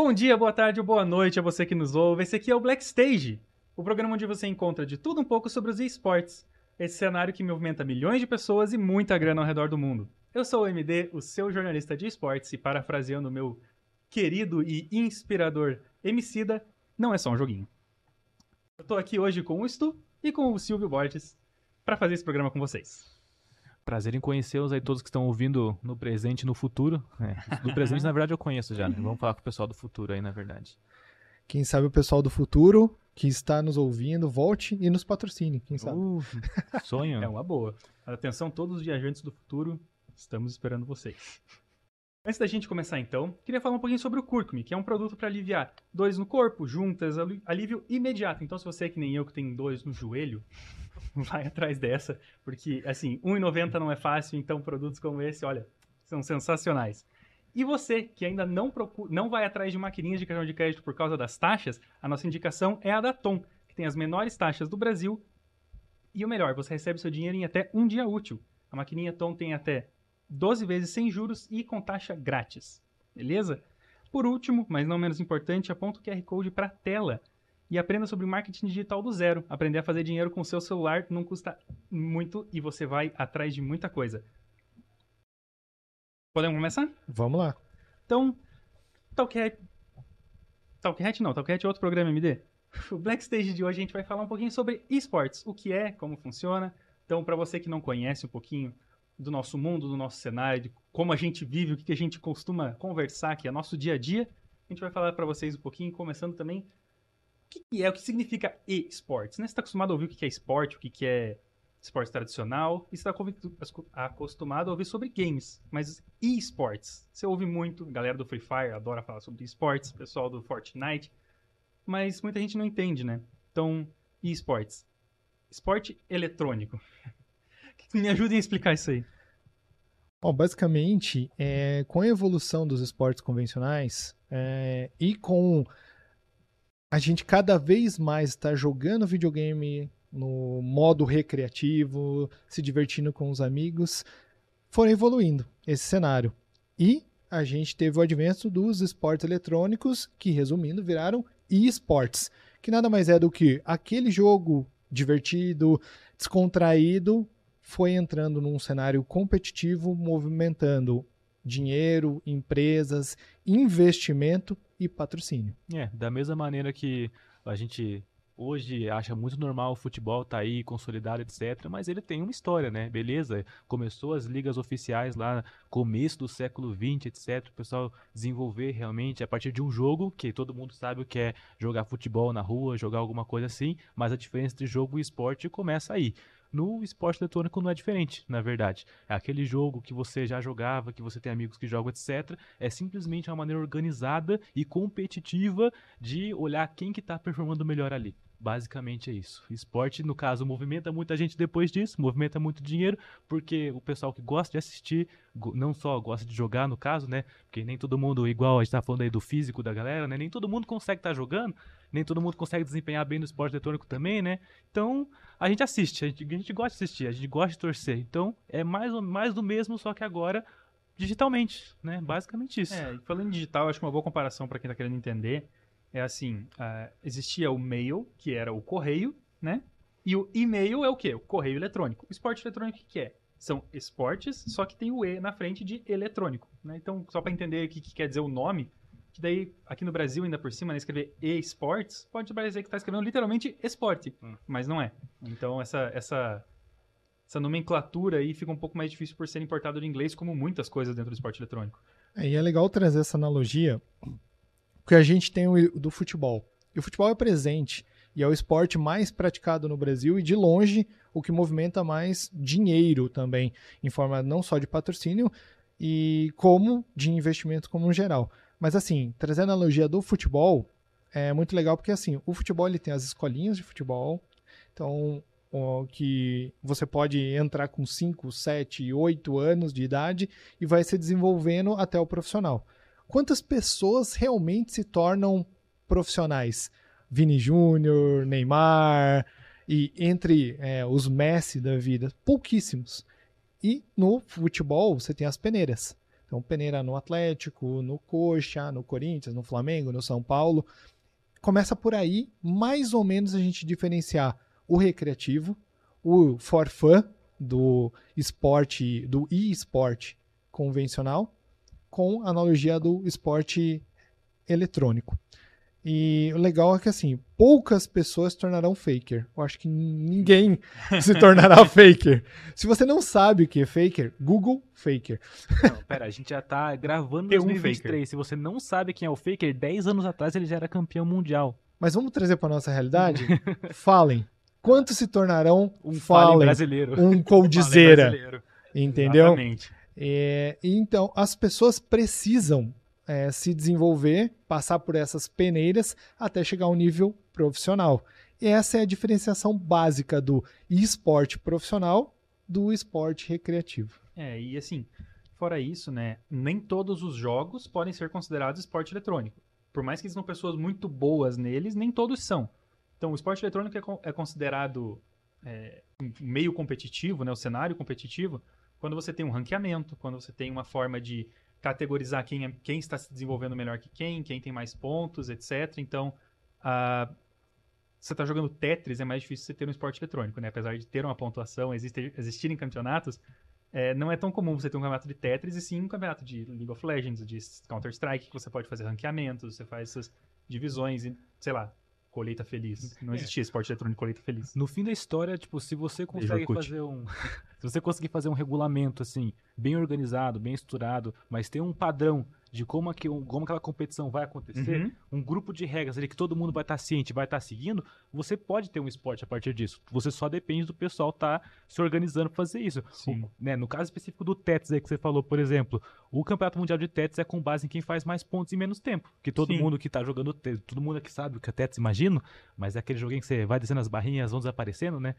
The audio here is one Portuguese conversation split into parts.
Bom dia, boa tarde ou boa noite a você que nos ouve. Esse aqui é o Black Stage, o programa onde você encontra de tudo um pouco sobre os esportes. Esse cenário que movimenta milhões de pessoas e muita grana ao redor do mundo. Eu sou o MD, o seu jornalista de esportes, e parafraseando o meu querido e inspirador Emicida, não é só um joguinho. Eu tô aqui hoje com o Stu e com o Silvio Borges para fazer esse programa com vocês. Prazer em conhecê-los aí, todos que estão ouvindo no presente e no futuro. É, do presente, na verdade, eu conheço já, né? Vamos falar com o pessoal do futuro aí, na verdade. Quem sabe o pessoal do futuro que está nos ouvindo, volte e nos patrocine, quem sabe. Uh, sonho. É uma boa. Atenção, todos os viajantes do futuro, estamos esperando vocês. Antes da gente começar então, queria falar um pouquinho sobre o Curcumi, que é um produto para aliviar dores no corpo, juntas, alívio imediato. Então, se você é que nem eu que tem dores no joelho, vai atrás dessa, porque assim, R$1,90 não é fácil, então produtos como esse, olha, são sensacionais. E você que ainda não, procura, não vai atrás de maquininhas de cartão de crédito por causa das taxas, a nossa indicação é a da Tom, que tem as menores taxas do Brasil. E o melhor, você recebe seu dinheiro em até um dia útil. A maquininha Tom tem até 12 vezes sem juros e com taxa grátis. Beleza? Por último, mas não menos importante, aponta o QR Code para a tela e aprenda sobre marketing digital do zero. Aprender a fazer dinheiro com o seu celular não custa muito e você vai atrás de muita coisa. Podemos começar? Vamos lá. Então, Talkhead... Talkhead não, Talkhead é outro programa MD. O Black Stage de hoje a gente vai falar um pouquinho sobre esportes, o que é, como funciona. Então, para você que não conhece um pouquinho do nosso mundo, do nosso cenário, de como a gente vive, o que a gente costuma conversar, que é nosso dia a dia, a gente vai falar para vocês um pouquinho, começando também o que é, o que significa e-sports. Né? Você está acostumado a ouvir o que é esporte, o que é esporte tradicional, e você está acostumado a ouvir sobre games, mas e-sports. Você ouve muito, a galera do Free Fire adora falar sobre esportes, pessoal do Fortnite, mas muita gente não entende, né? Então, e-sports. Esporte eletrônico. Me ajudem a explicar isso aí. Bom, basicamente, é, com a evolução dos esportes convencionais é, e com a gente cada vez mais está jogando videogame no modo recreativo, se divertindo com os amigos, foram evoluindo esse cenário. E a gente teve o advento dos esportes eletrônicos, que resumindo viraram esportes, que nada mais é do que aquele jogo divertido, descontraído, foi entrando num cenário competitivo, movimentando dinheiro, empresas, investimento e patrocínio. É, da mesma maneira que a gente hoje acha muito normal o futebol tá aí consolidado, etc, mas ele tem uma história, né? Beleza? Começou as ligas oficiais lá começo do século 20, etc, o pessoal desenvolver realmente a partir de um jogo que todo mundo sabe o que é jogar futebol na rua, jogar alguma coisa assim, mas a diferença de jogo e esporte começa aí. No esporte eletrônico não é diferente, na verdade. É aquele jogo que você já jogava, que você tem amigos que jogam, etc. É simplesmente uma maneira organizada e competitiva de olhar quem que está performando melhor ali. Basicamente é isso. Esporte, no caso, movimenta muita gente depois disso, movimenta muito dinheiro, porque o pessoal que gosta de assistir, não só gosta de jogar, no caso, né? Porque nem todo mundo, igual a gente tá falando aí do físico da galera, né? Nem todo mundo consegue estar tá jogando, nem todo mundo consegue desempenhar bem no esporte eletrônico também, né? Então, a gente assiste, a gente, a gente gosta de assistir, a gente gosta de torcer. Então, é mais, mais do mesmo, só que agora digitalmente, né? Basicamente isso. É, falando em digital, acho que uma boa comparação para quem tá querendo entender é assim, uh, existia o mail, que era o correio, né? E o e-mail é o quê? O correio eletrônico. O esporte eletrônico o que é? São esportes, só que tem o E na frente de eletrônico. Né? Então, só para entender o que, que, quer dizer o nome, que daí, aqui no Brasil, ainda por cima, né, escrever e-sports, pode parecer que está escrevendo literalmente esporte, hum. mas não é. Então, essa, essa, essa nomenclatura aí fica um pouco mais difícil por ser importado de inglês, como muitas coisas dentro do esporte eletrônico. É, e é legal trazer essa analogia, porque a gente tem o do futebol. E o futebol é presente e é o esporte mais praticado no Brasil e de longe o que movimenta mais dinheiro também, em forma não só de patrocínio e como de investimento como geral. Mas assim, trazer a analogia do futebol é muito legal porque assim, o futebol ele tem as escolinhas de futebol, então que você pode entrar com 5, 7, 8 anos de idade e vai se desenvolvendo até o profissional quantas pessoas realmente se tornam profissionais? Vini Júnior, Neymar e entre é, os Messi da vida, pouquíssimos. E no futebol você tem as peneiras. Então, peneira no Atlético, no Coxa, no Corinthians, no Flamengo, no São Paulo. Começa por aí, mais ou menos a gente diferenciar o recreativo, o for fun do esporte, do e-sport convencional, com analogia do esporte eletrônico. E o legal é que, assim, poucas pessoas se tornarão faker. Eu acho que ninguém se tornará faker. Se você não sabe o que é faker, Google faker. Não, pera, a gente já tá gravando em Tem um 2023. Se você não sabe quem é o faker, 10 anos atrás ele já era campeão mundial. Mas vamos trazer para nossa realidade? Falem. Quantos se tornarão Um Falem. brasileiro. um coldzera? Brasileiro. Entendeu? Exatamente. É, e então, as pessoas precisam é, se desenvolver, passar por essas peneiras até chegar ao nível profissional. E essa é a diferenciação básica do esporte profissional do esporte recreativo. É, e assim, fora isso, né, nem todos os jogos podem ser considerados esporte eletrônico. Por mais que existam pessoas muito boas neles, nem todos são. Então, o esporte eletrônico é, é considerado é, meio competitivo, né, o cenário competitivo, quando você tem um ranqueamento, quando você tem uma forma de categorizar quem, é- quem está se desenvolvendo melhor que quem, quem tem mais pontos, etc. Então, a- você está jogando Tetris, é mais difícil você ter um esporte eletrônico, né? Apesar de ter uma pontuação, existir, existirem campeonatos, é, não é tão comum você ter um campeonato de Tetris e sim um campeonato de League of Legends, de Counter-Strike, que você pode fazer ranqueamentos, você faz essas divisões e, sei lá, colheita feliz. Não existia esporte eletrônico colheita feliz. No fim da história, tipo, se você consegue fazer um. Se você conseguir fazer um regulamento, assim, bem organizado, bem estruturado, mas tem um padrão de como, aqui, como aquela competição vai acontecer, Uhum. um grupo de regras ali que todo mundo vai estar ciente, vai estar seguindo, você pode ter um esporte a partir disso. Você só depende do pessoal estar se organizando para fazer isso. Sim. O- né, no caso específico do Tetris aí que você falou, por exemplo, o Campeonato Mundial de Tetris é com base em quem faz mais pontos em menos tempo. Que todo Sim. mundo que tá jogando Tetris, todo mundo que sabe o que é Tetris, imagino, mas é aquele joguinho que você vai descendo as barrinhas, vão desaparecendo, né?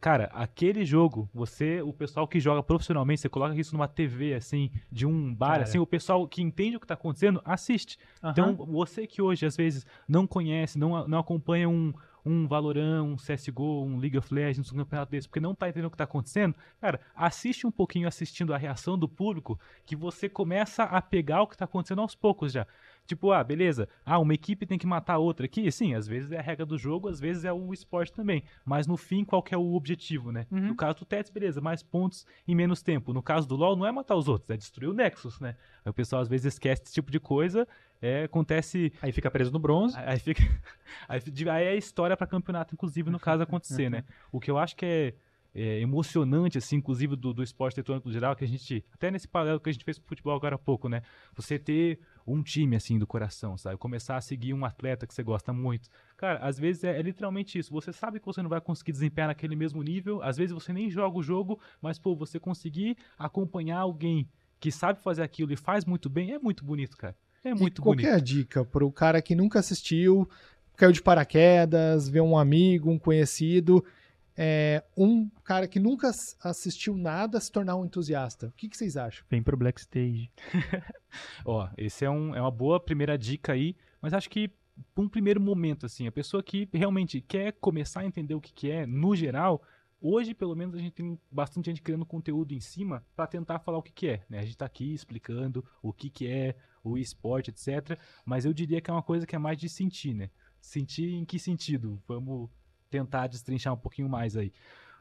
Cara, aquele jogo, você, o pessoal que joga profissionalmente, você coloca isso numa TV, assim, de um bar, Cara. assim, o pessoal que entende o que tá acontecendo, assiste. Então, Aham. você que hoje, às vezes, não conhece, não, não acompanha um, um Valorant, um CSGO, um League of Legends, um campeonato desse, porque não tá entendendo o que tá acontecendo, cara, assiste um pouquinho assistindo a reação do público, que você começa a pegar o que tá acontecendo aos poucos já. Tipo, ah, beleza, ah, uma equipe tem que matar outra aqui, sim, às vezes é a regra do jogo, às vezes é o esporte também, mas no fim, qual que é o objetivo, né? Uhum. No caso do Tetris, beleza, mais pontos em menos tempo. No caso do LoL, não é matar os outros, é destruir o Nexus, né? Aí o pessoal às vezes esquece esse tipo de coisa, é, acontece Aí fica preso no bronze. Aí fica. Aí, aí é história pra campeonato, inclusive, no caso acontecer, né? O que eu acho que é, é emocionante, assim, inclusive do, do esporte eletrônico geral, que a gente. Até nesse paralelo que a gente fez com o futebol agora há pouco, né? Você ter um time, assim, do coração, sabe? Começar a seguir um atleta que você gosta muito. Cara, às vezes é, é literalmente isso. Você sabe que você não vai conseguir desempenhar naquele mesmo nível, às vezes você nem joga o jogo, mas, pô, você conseguir acompanhar alguém que sabe fazer aquilo e faz muito bem, é muito bonito, cara. É muito e qual bonito. que é a dica pro cara que nunca assistiu, caiu de paraquedas, vê um amigo, um conhecido, é, um cara que nunca ass- assistiu nada se tornar um entusiasta? O que, que vocês acham? Vem pro Black Stage. Ó, esse é, um, é uma boa primeira dica aí, mas acho que um primeiro momento, assim, a pessoa que realmente quer começar a entender o que, que é, no geral, hoje, pelo menos, a gente tem bastante gente criando conteúdo em cima para tentar falar o que, que é, né? A gente tá aqui explicando o que, que é o esporte, etc. Mas eu diria que é uma coisa que é mais de sentir, né? Sentir em que sentido? Vamos tentar destrinchar um pouquinho mais aí.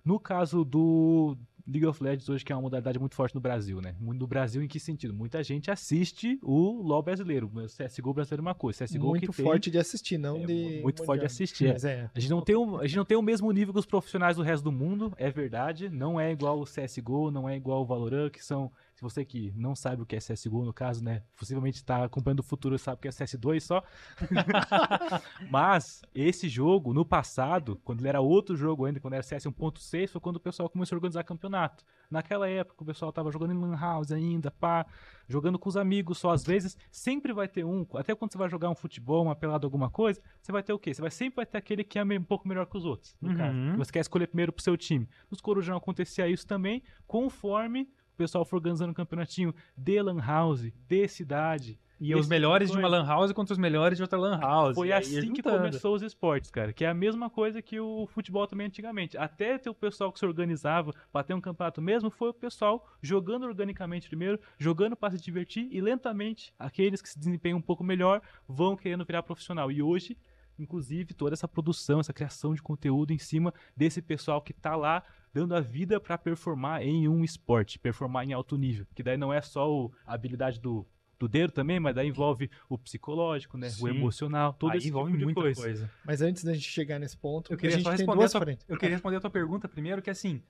No caso do League of Legends hoje, que é uma modalidade muito forte no Brasil, né? No Brasil, em que sentido? Muita gente assiste o LoL brasileiro. O CSGO brasileiro é uma coisa. CSGO Muito que tem- forte de assistir, não É, de. muito forte de assistir, é. Mas é. A gente, não tem o, a gente não tem o mesmo nível que os profissionais do resto do mundo, é verdade. Não é igual o CSGO, não é igual o Valorant, que são. Se você que não sabe o que é CSGO, no caso, né? Possivelmente está acompanhando o futuro e sabe o que é CS2 só. Mas esse jogo, no passado, quando ele era outro jogo ainda, quando era CS 1.6, foi quando o pessoal começou a organizar campeonato. Naquela época, o pessoal tava jogando em Lan House ainda, pá, jogando com os amigos só. Às vezes, sempre vai ter um, até quando você vai jogar um futebol, uma pelada, alguma coisa, você vai ter o quê? Você vai sempre vai ter aquele que é um pouco melhor que os outros, no Uhum. caso. Você quer escolher primeiro pro seu time. Nos Corujão acontecia isso também, conforme o pessoal for organizando um campeonatinho de Lan House, de cidade. E os Esse melhores de tipo uma lan house contra os melhores de outra lan house. Foi assim que começou os esportes, cara. Que é a mesma coisa que o futebol também antigamente. Até ter o pessoal que se organizava pra ter um campeonato mesmo, foi o pessoal jogando organicamente primeiro, jogando pra se divertir e lentamente aqueles que se desempenham um pouco melhor vão querendo virar profissional. E hoje, inclusive, toda essa produção, essa criação de conteúdo em cima desse pessoal que tá lá dando a vida pra performar em um esporte, performar em alto nível. Que daí não é só o- a habilidade do do dedo também, mas daí envolve o psicológico, né? Sim. O emocional, todo Aí esse envolve tipo muita coisa. coisa. Mas antes da gente chegar nesse ponto, Eu queria a gente só tem responder a duas tua, eu queria responder a tua pergunta primeiro, que é assim,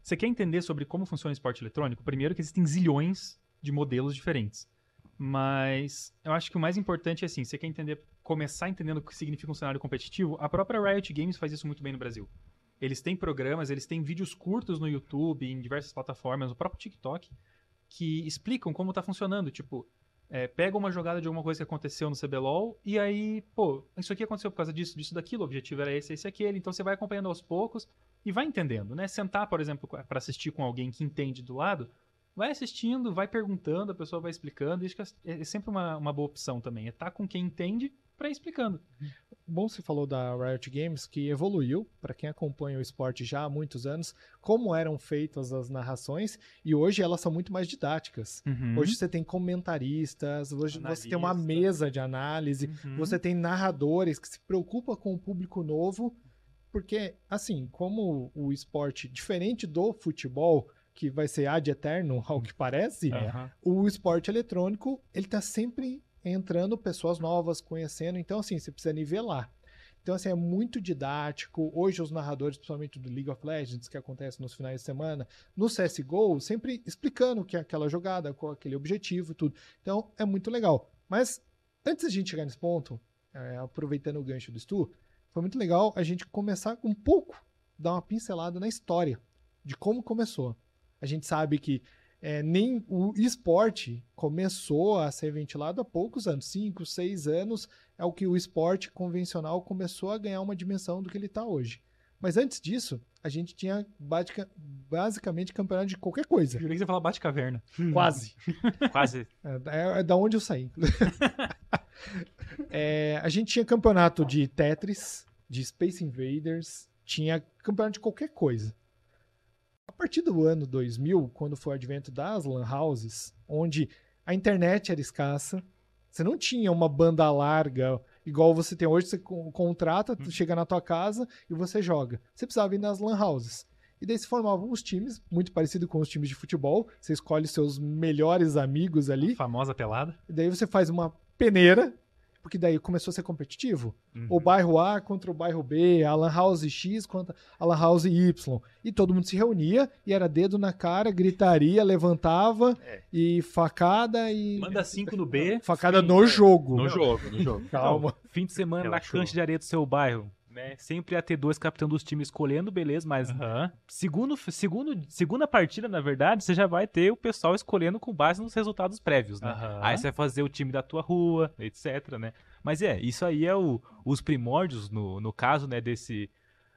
você quer entender sobre como funciona o esporte eletrônico? Primeiro que existem zilhões de modelos diferentes. Mas eu acho que o mais importante é assim, você quer entender, começar entendendo o que significa um cenário competitivo, a própria Riot Games faz isso muito bem no Brasil. Eles têm programas, eles têm vídeos curtos no YouTube, em diversas plataformas, no próprio TikTok, que explicam como tá funcionando. Tipo, é, pega uma jogada de alguma coisa que aconteceu no CBLOL e aí, pô, isso aqui aconteceu por causa disso, disso, daquilo, o objetivo era esse, esse, aquele. Então você vai acompanhando aos poucos e vai entendendo, né? Sentar, por exemplo, para assistir com alguém que entende do lado, vai assistindo, vai perguntando, a pessoa vai explicando. Isso é, é sempre uma, uma boa opção também, é estar com quem entende para ir explicando. Bom, você falou da Riot Games, que evoluiu, para quem acompanha o esporte já há muitos anos, como eram feitas as narrações, e hoje elas são muito mais didáticas. Hoje você tem comentaristas, hoje você tem uma Analista. mesa de análise, Uhum. você tem narradores que se preocupam com o público novo, porque, assim, como o esporte, diferente do futebol, que vai ser ad eterno, ao que parece, Aham. o esporte eletrônico, ele tá sempre entrando pessoas novas, conhecendo, então assim, você precisa nivelar. Então assim, é muito didático. Hoje os narradores, principalmente do League of Legends, que acontece nos finais de semana, no CSGO, sempre explicando o que é aquela jogada, qual é aquele objetivo, tudo. Então é muito legal. Mas antes da gente chegar nesse ponto, é, aproveitando o gancho do Stu, foi muito legal a gente começar um pouco, dar uma pincelada na história de como começou. A gente sabe que é, nem o esporte começou a ser ventilado há poucos anos, 5, 6 anos é o que o esporte convencional começou a ganhar uma dimensão do que ele está hoje. Mas antes disso, a gente tinha basica- basicamente campeonato de qualquer coisa. Jurei que você ia falar bate-caverna. Quase. Quase. É, é da onde eu saí. É, a gente tinha campeonato de Tetris, de Space Invaders, tinha campeonato de qualquer coisa. A partir do ano 2000, quando foi o advento das lan houses, onde a internet era escassa, você não tinha uma banda larga igual você tem hoje, você con- contrata, tu chega na tua casa e você joga. Você precisava ir nas lan houses. E daí se formavam os times, muito parecido com os times de futebol. Você escolhe seus melhores amigos ali. Famosa pelada. E daí você faz uma peneira, porque daí começou a ser competitivo. Uhum. O bairro A contra o bairro B, a Lan House X contra a Lan House Y. E todo mundo se reunia e era dedo na cara, gritaria, levantava e facada e. Manda cinco no B. Facada no jogo. No jogo, no jogo. Calma. Fim de semana na cancha de areia do seu bairro. Né? Sempre ia ter dois capitão dos times escolhendo, beleza, mas Aham. segundo, segundo, segunda partida, na verdade, você já vai ter o pessoal escolhendo com base nos resultados prévios, né? Aham. Aí você vai fazer o time da tua rua, etc, né? Mas é, isso aí é o- os primórdios, no, no caso, né, desse,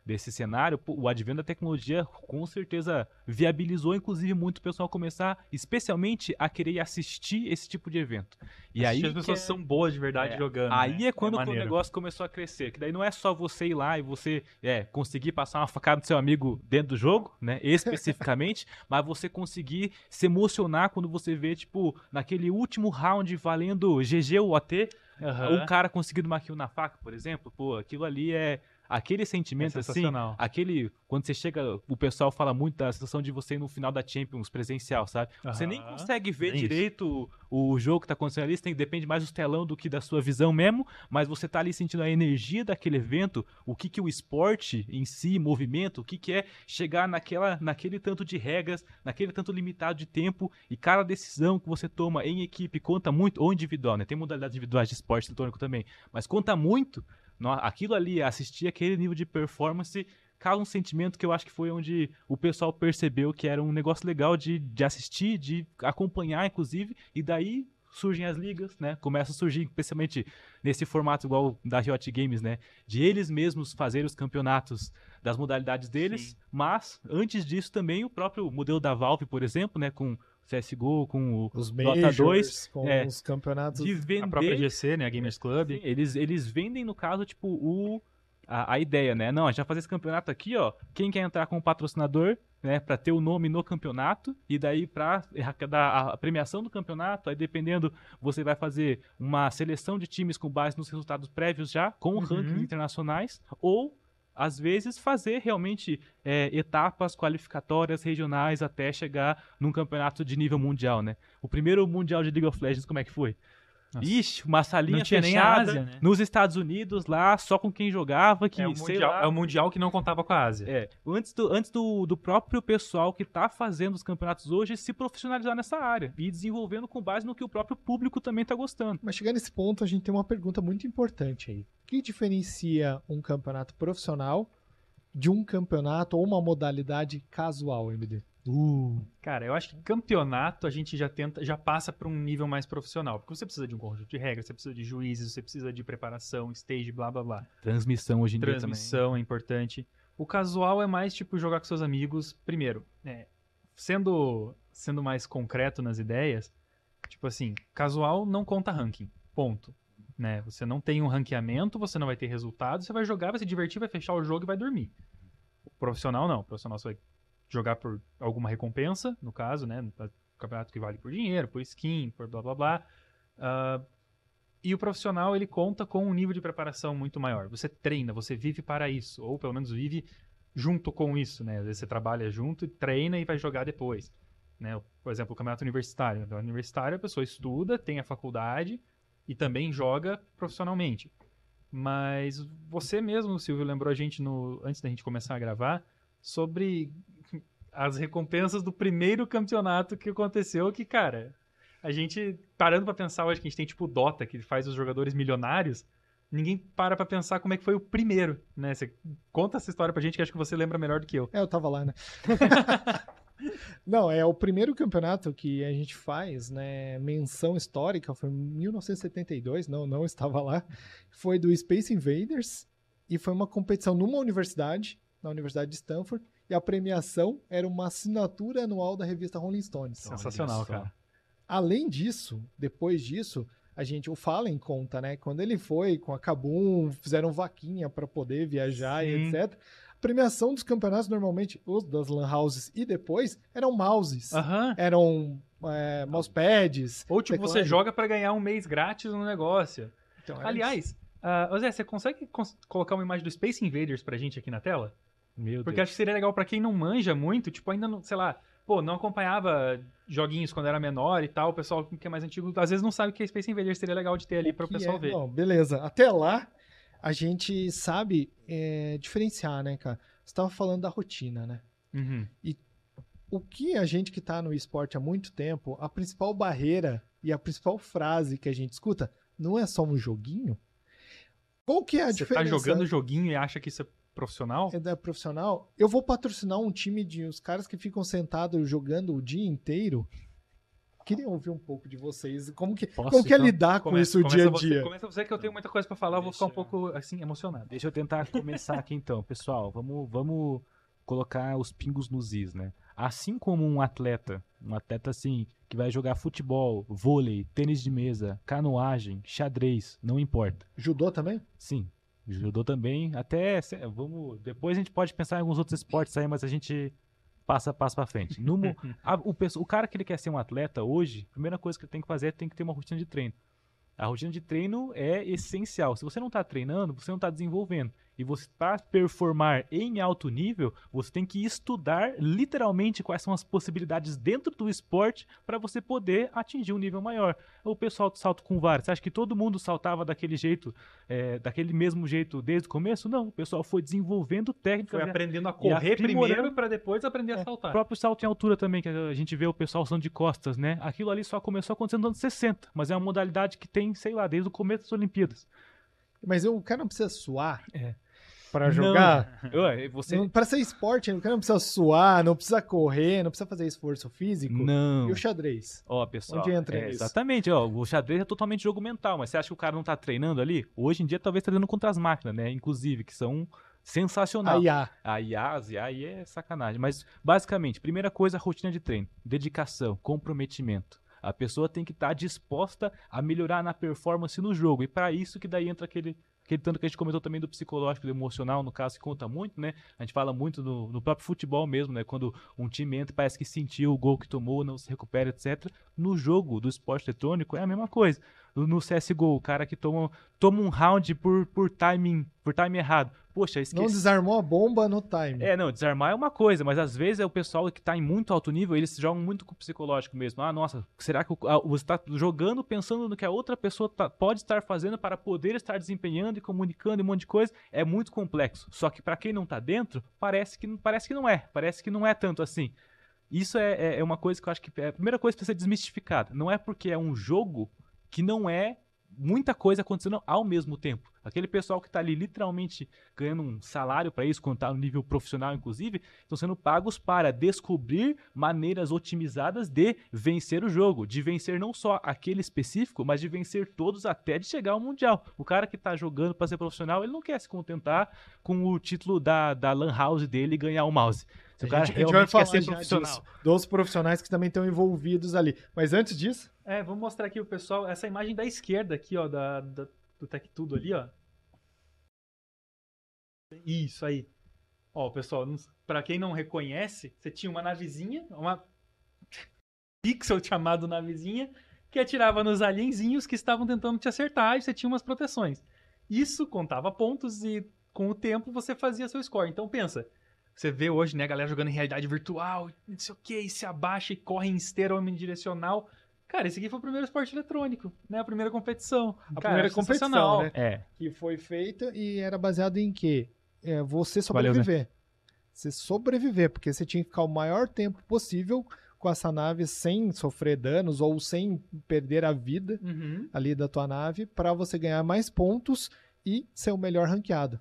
desse cenário. O advento da tecnologia com certeza viabilizou, inclusive, muito o pessoal começar, especialmente, a querer assistir esse tipo de evento. E aí as pessoas que é- são boas de verdade é, jogando. Aí né? é quando o maneiro. negócio começou a crescer. Que daí não é só você ir lá e você é, conseguir passar uma facada no seu amigo dentro do jogo, né? Especificamente, mas você conseguir se emocionar quando você vê, tipo, naquele último round valendo GG ou OT, Aham. um cara conseguindo uma kill na faca, por exemplo. Pô, aquilo ali é. Aquele É sentimento assim, sensacional. aquele. Quando você chega. O pessoal fala muito da sensação de você ir no final da Champions presencial, sabe? Você nem consegue ver direito o, o jogo que tá acontecendo ali, você tem, depende mais do telão do que da sua visão mesmo, mas você tá ali sentindo a energia daquele evento, o que que o esporte em si, movimento, o que que é chegar naquela, naquele tanto de regras, naquele tanto limitado de tempo, e cada decisão que você toma em equipe conta muito, ou individual, né? Tem modalidades individuais de esporte eletrônico também, mas conta muito, aquilo ali, assistir aquele nível de performance causa um sentimento que eu acho que foi onde o pessoal percebeu que era um negócio legal de, de assistir, de acompanhar, inclusive, e daí surgem as ligas, né? Começa a surgir, especialmente nesse formato igual da Riot Games, né? De eles mesmos fazerem os campeonatos das modalidades deles, Sim. mas antes disso também o próprio modelo da Valve, por exemplo, né? Com CSGO, com o Os Dota Majors, 2, com é, os campeonatos. de vender... A própria GC, né? A Gamers Club. Sim, eles, eles vendem, no caso, tipo, o, a, a ideia, né? Não, a gente vai fazer esse campeonato aqui, ó. Quem quer entrar como patrocinador, né? Pra ter o nome no campeonato. E daí, pra dar a premiação do campeonato, aí dependendo, você vai fazer uma seleção de times com base nos resultados prévios já, com Uhum. rankings internacionais. Ou, às vezes, fazer realmente é, etapas qualificatórias regionais até chegar num campeonato de nível mundial, né? O primeiro mundial de League of Legends, como é que foi? Nossa. Ixi, uma salinha Não tinha nem a fechada Ásia, né? nos Estados Unidos lá, só com quem jogava, que É o, sei mundial, lá. é o Mundial que não contava com a Ásia. É, antes, do, antes do, do próprio pessoal que tá fazendo os campeonatos hoje se profissionalizar nessa área e desenvolvendo com base no que o próprio público também tá gostando. Mas chegando nesse ponto, a gente tem uma pergunta muito importante aí. O que diferencia um campeonato profissional de um campeonato ou uma modalidade casual, MD? Cara, eu acho que campeonato a gente já tenta, já passa para um nível mais profissional. Porque você precisa de um conjunto de regras, você precisa de juízes, você precisa de preparação, stage, blá blá blá. Transmissão hoje em dia Transmissão é importante. O casual é mais tipo jogar com seus amigos. Primeiro, é, sendo, sendo mais concreto nas ideias, tipo assim, casual não conta ranking. Ponto. Né? Você não tem um ranqueamento, você não vai ter resultado, você vai jogar, vai se divertir, vai fechar o jogo e vai dormir. O profissional não. O profissional você vai jogar por alguma recompensa, no caso, né? Campeonato que vale por dinheiro, por skin, por blá blá blá. Ah, e o profissional, ele conta com um nível de preparação muito maior. Você treina, você vive para isso. Ou pelo menos vive junto com isso, né? Às vezes você trabalha junto, treina e vai jogar depois. Né? Por exemplo, o campeonato universitário. No universitário, a pessoa estuda, tem a faculdade e também joga profissionalmente. Mas você mesmo, Silvio, lembrou a gente no, antes da gente começar a gravar sobre as recompensas do primeiro campeonato que aconteceu, que, cara, a gente, parando pra pensar hoje que a gente tem tipo o Dota, que faz os jogadores milionários, ninguém para pra pensar como é que foi o primeiro, né? Você conta essa história pra gente que acho que você lembra melhor do que eu. É, eu tava lá, né? Não, é o primeiro campeonato que a gente faz, né? Menção histórica, foi em 1972, não, não estava lá. Foi do Space Invaders e foi uma competição numa universidade, na Universidade de Stanford, e a premiação era uma assinatura anual da revista Rolling Stones. Sensacional, cara. Além disso, depois disso, a gente, o Fallen conta, né? Quando ele foi com a Kabum, fizeram vaquinha para poder viajar e Sim. etc. A premiação dos campeonatos, normalmente, os das Lan Houses e depois, eram mouses. Aham. Eram é, mousepads. Ou tipo, você teclado. joga pra ganhar um mês grátis no negócio. Então, Aliás, ô Zé, você consegue cons- colocar uma imagem do Space Invaders pra gente aqui na tela? Meu Porque Deus. acho que seria legal pra quem não manja muito, tipo, ainda não, sei lá, pô, não acompanhava joguinhos quando era menor e tal, o pessoal que é mais antigo, às vezes não sabe o que é Space Invaders, seria legal de ter ali para o pessoal é- ver. Não, beleza. Até lá, a gente sabe é, diferenciar, né, cara? Você estava falando da rotina, né? Uhum. O que a gente que tá no esporte há muito tempo, a principal barreira e a principal frase que a gente escuta não é só um joguinho? Qual que é a Você tá diferença? jogando joguinho e acha que isso é profissional? é da profissional? Eu vou patrocinar um time de os cares que ficam sentados jogando o dia inteiro. Queria ouvir um pouco de vocês. Como que, Posso, como que é então? lidar com Começa- isso o dia começa a você- dia? Começa você que eu tenho muita coisa pra falar, eu vou ficar um Deixa- pouco, assim, emocionado. Deixa eu tentar começar aqui então, pessoal. Vamos, vamos colocar os pingos nos is, né? Assim como um atleta, um atleta assim, que vai jogar futebol, vôlei, tênis de mesa, canoagem, xadrez, não importa. Judô também? Sim, judô também. Até, vamos, depois a gente pode pensar em alguns outros esportes aí, mas a gente passa passa para frente. No a- o, o cara que ele quer ser um atleta hoje, a primeira coisa que ele tem que fazer é tem que ter uma rotina de treino. A rotina de treino é essencial. Se você não está treinando, você não está desenvolvendo. E você para performar em alto nível, você tem que estudar literalmente quais são as possibilidades dentro do esporte para você poder atingir um nível maior. O pessoal do salto com vara, você acha que todo mundo saltava daquele jeito, é, daquele mesmo jeito desde o começo? Não, o pessoal foi desenvolvendo técnicas. Foi aprendendo a correr primeiro pra depois aprender a o saltar. próprio salto em altura também, que a gente vê o pessoal usando de costas, né? Aquilo ali só começou acontecendo nos anos 60, mas é uma modalidade que tem, sei lá, desde o começo das Olimpíadas. Mas o cara não precisa suar É. para jogar. Ué, você... Não- Pra ser esporte, o cara não precisa suar, não precisa correr, não precisa fazer esforço físico. Não. E o xadrez? Ó, pessoal. Onde entra é, nisso? Exatamente, ó. O xadrez é totalmente jogo mental, mas você acha que o cara não tá treinando ali? Hoje em dia talvez tá treinando contra as máquinas, né? Inclusive, que são sensacional. A IA. A IA aí é sacanagem. Mas, basicamente, primeira coisa, rotina de treino. Dedicação, comprometimento. A pessoa tem que estar disposta a melhorar na performance no jogo. E para isso que daí entra aquele, aquele tanto que a gente comentou também do psicológico, do emocional, no caso, que conta muito, né? A gente fala muito no, no próprio futebol mesmo, né? Quando um time entra parece que sentiu o gol que tomou, não se recupera, etc. No jogo do esporte eletrônico é a mesma coisa. No, CSGO, o cara que toma, toma um round por, por timing, por time errado. Poxa, esqueci. Não desarmou a bomba no time. É, não, desarmar é uma coisa, mas às vezes é o pessoal que tá em muito alto nível, eles jogam muito com o psicológico mesmo. Ah, nossa, será que você tá jogando pensando no que a outra pessoa tá- pode estar fazendo para poder estar desempenhando e comunicando e um monte de coisa? É muito complexo. Só que para quem não tá dentro, parece que, parece que não é. Parece que não é tanto assim. Isso é, é- é uma coisa que eu acho que é a primeira coisa para ser desmistificada. Não é porque é um jogo que não é muita coisa acontecendo ao mesmo tempo. Aquele pessoal que está ali literalmente ganhando um salário para isso, quando está no nível profissional, inclusive, estão sendo pagos para descobrir maneiras otimizadas de vencer o jogo, de vencer não só aquele específico, mas de vencer todos até de chegar ao mundial. O cara que está jogando para ser profissional, ele não quer se contentar com o título da, da lan house dele e ganhar o mouse. Se A o cara gente- a gente vai realmente falar quer ser profissional. disso, dos profissionais que também estão envolvidos ali. Mas antes disso, É, vamos mostrar aqui o pessoal, essa imagem da esquerda aqui, ó, da, da- do Tech Tudo ali, ó. Isso aí. Ó, pessoal, pra quem não reconhece, você tinha uma navezinha, uma pixel chamado navezinha, que atirava nos alienzinhos que estavam tentando te acertar e você tinha umas proteções. Isso contava pontos e com o tempo você fazia seu score. Então pensa, você vê hoje, né, a galera jogando em realidade virtual, não sei o que, se abaixa e corre em esteira omnidirecional. Cara, esse aqui foi o primeiro esporte eletrônico, né? A primeira competição. a Cara, primeira competição, né? É, Que foi feita e era baseado em quê? É, você Valeu, Zé. sobreviver. Você sobreviver, porque você tinha que ficar o maior tempo possível com essa nave sem sofrer danos ou sem perder a vida Uhum. ali da tua nave para você ganhar mais pontos e ser o melhor ranqueado.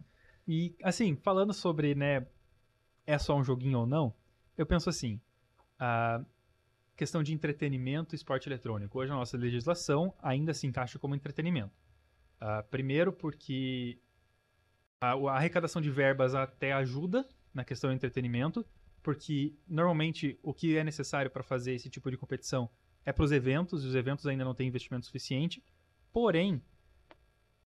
E, assim, falando sobre, né, é só um joguinho ou não, eu penso assim, a questão de entretenimento e esporte eletrônico. Hoje a nossa legislação ainda se encaixa como entretenimento. Ah, primeiro porque a, a arrecadação de verbas até ajuda na questão do entretenimento, porque normalmente o que é necessário para fazer esse tipo de competição é para os eventos, e os eventos ainda não têm investimento suficiente. Porém,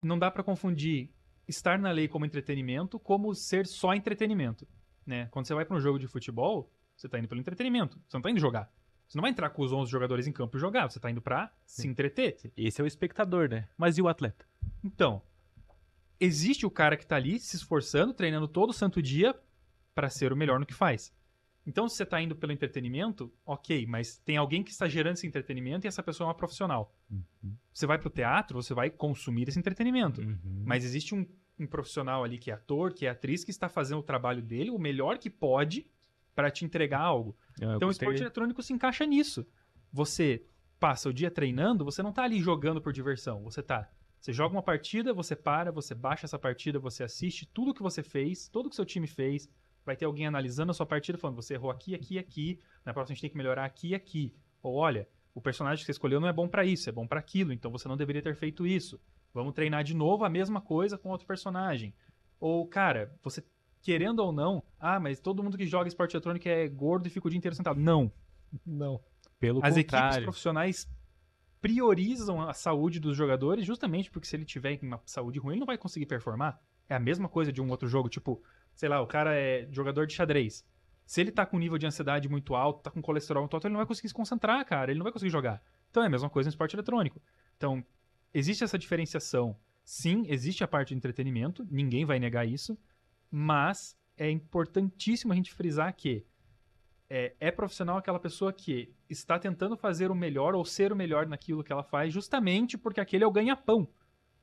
não dá para confundir estar na lei como entretenimento como ser só entretenimento. Né? Quando você vai para um jogo de futebol, você está indo pelo entretenimento. Você não está indo jogar. Você não vai entrar com os 11 jogadores em campo e jogar. Você está indo para se Sim. entreter. esse é o espectador, né? Mas e o atleta? Então, existe o cara que tá ali se esforçando, treinando todo santo dia para ser o melhor no que faz. Então, se você tá indo pelo entretenimento, ok, mas tem alguém que está gerando esse entretenimento e essa pessoa é uma profissional. Você vai pro teatro, você vai consumir esse entretenimento. Uhum. Mas existe um, um profissional ali que é ator, que é atriz, que está fazendo o trabalho dele o melhor que pode para te entregar algo. Eu Então o esporte eletrônico se encaixa nisso. Você passa o dia treinando, você não tá ali jogando por diversão. Você tá. Você joga uma partida, você para, você baixa essa partida, você assiste tudo que você fez, tudo que seu time fez. Vai ter alguém analisando a sua partida, falando: você errou aqui, aqui, aqui. Na próxima a gente tem que melhorar aqui e aqui. Ou olha, o personagem que você escolheu não é bom pra isso, é bom pra aquilo, então você não deveria ter feito isso. Vamos treinar de novo a mesma coisa com outro personagem. Ou, cara, você querendo ou não, ah, mas todo mundo que joga esporte eletrônico é gordo e fica o dia inteiro sentado. Não. Não. Pelo As equipes contrário. profissionais priorizam a saúde dos jogadores justamente porque se ele tiver uma saúde ruim, ele não vai conseguir performar. É a mesma coisa de um outro jogo, tipo, sei lá, o cara é jogador de xadrez. Se ele tá com nível de ansiedade muito alto, tá com colesterol muito alto, ele não vai conseguir se concentrar, cara, ele não vai conseguir jogar. Então é a mesma coisa no esporte eletrônico. Então, existe essa diferenciação. Sim, existe a parte de entretenimento, ninguém vai negar isso, mas é importantíssimo a gente frisar que é, é profissional aquela pessoa que está tentando fazer o melhor ou ser o melhor naquilo que ela faz, justamente porque aquele é o ganha-pão.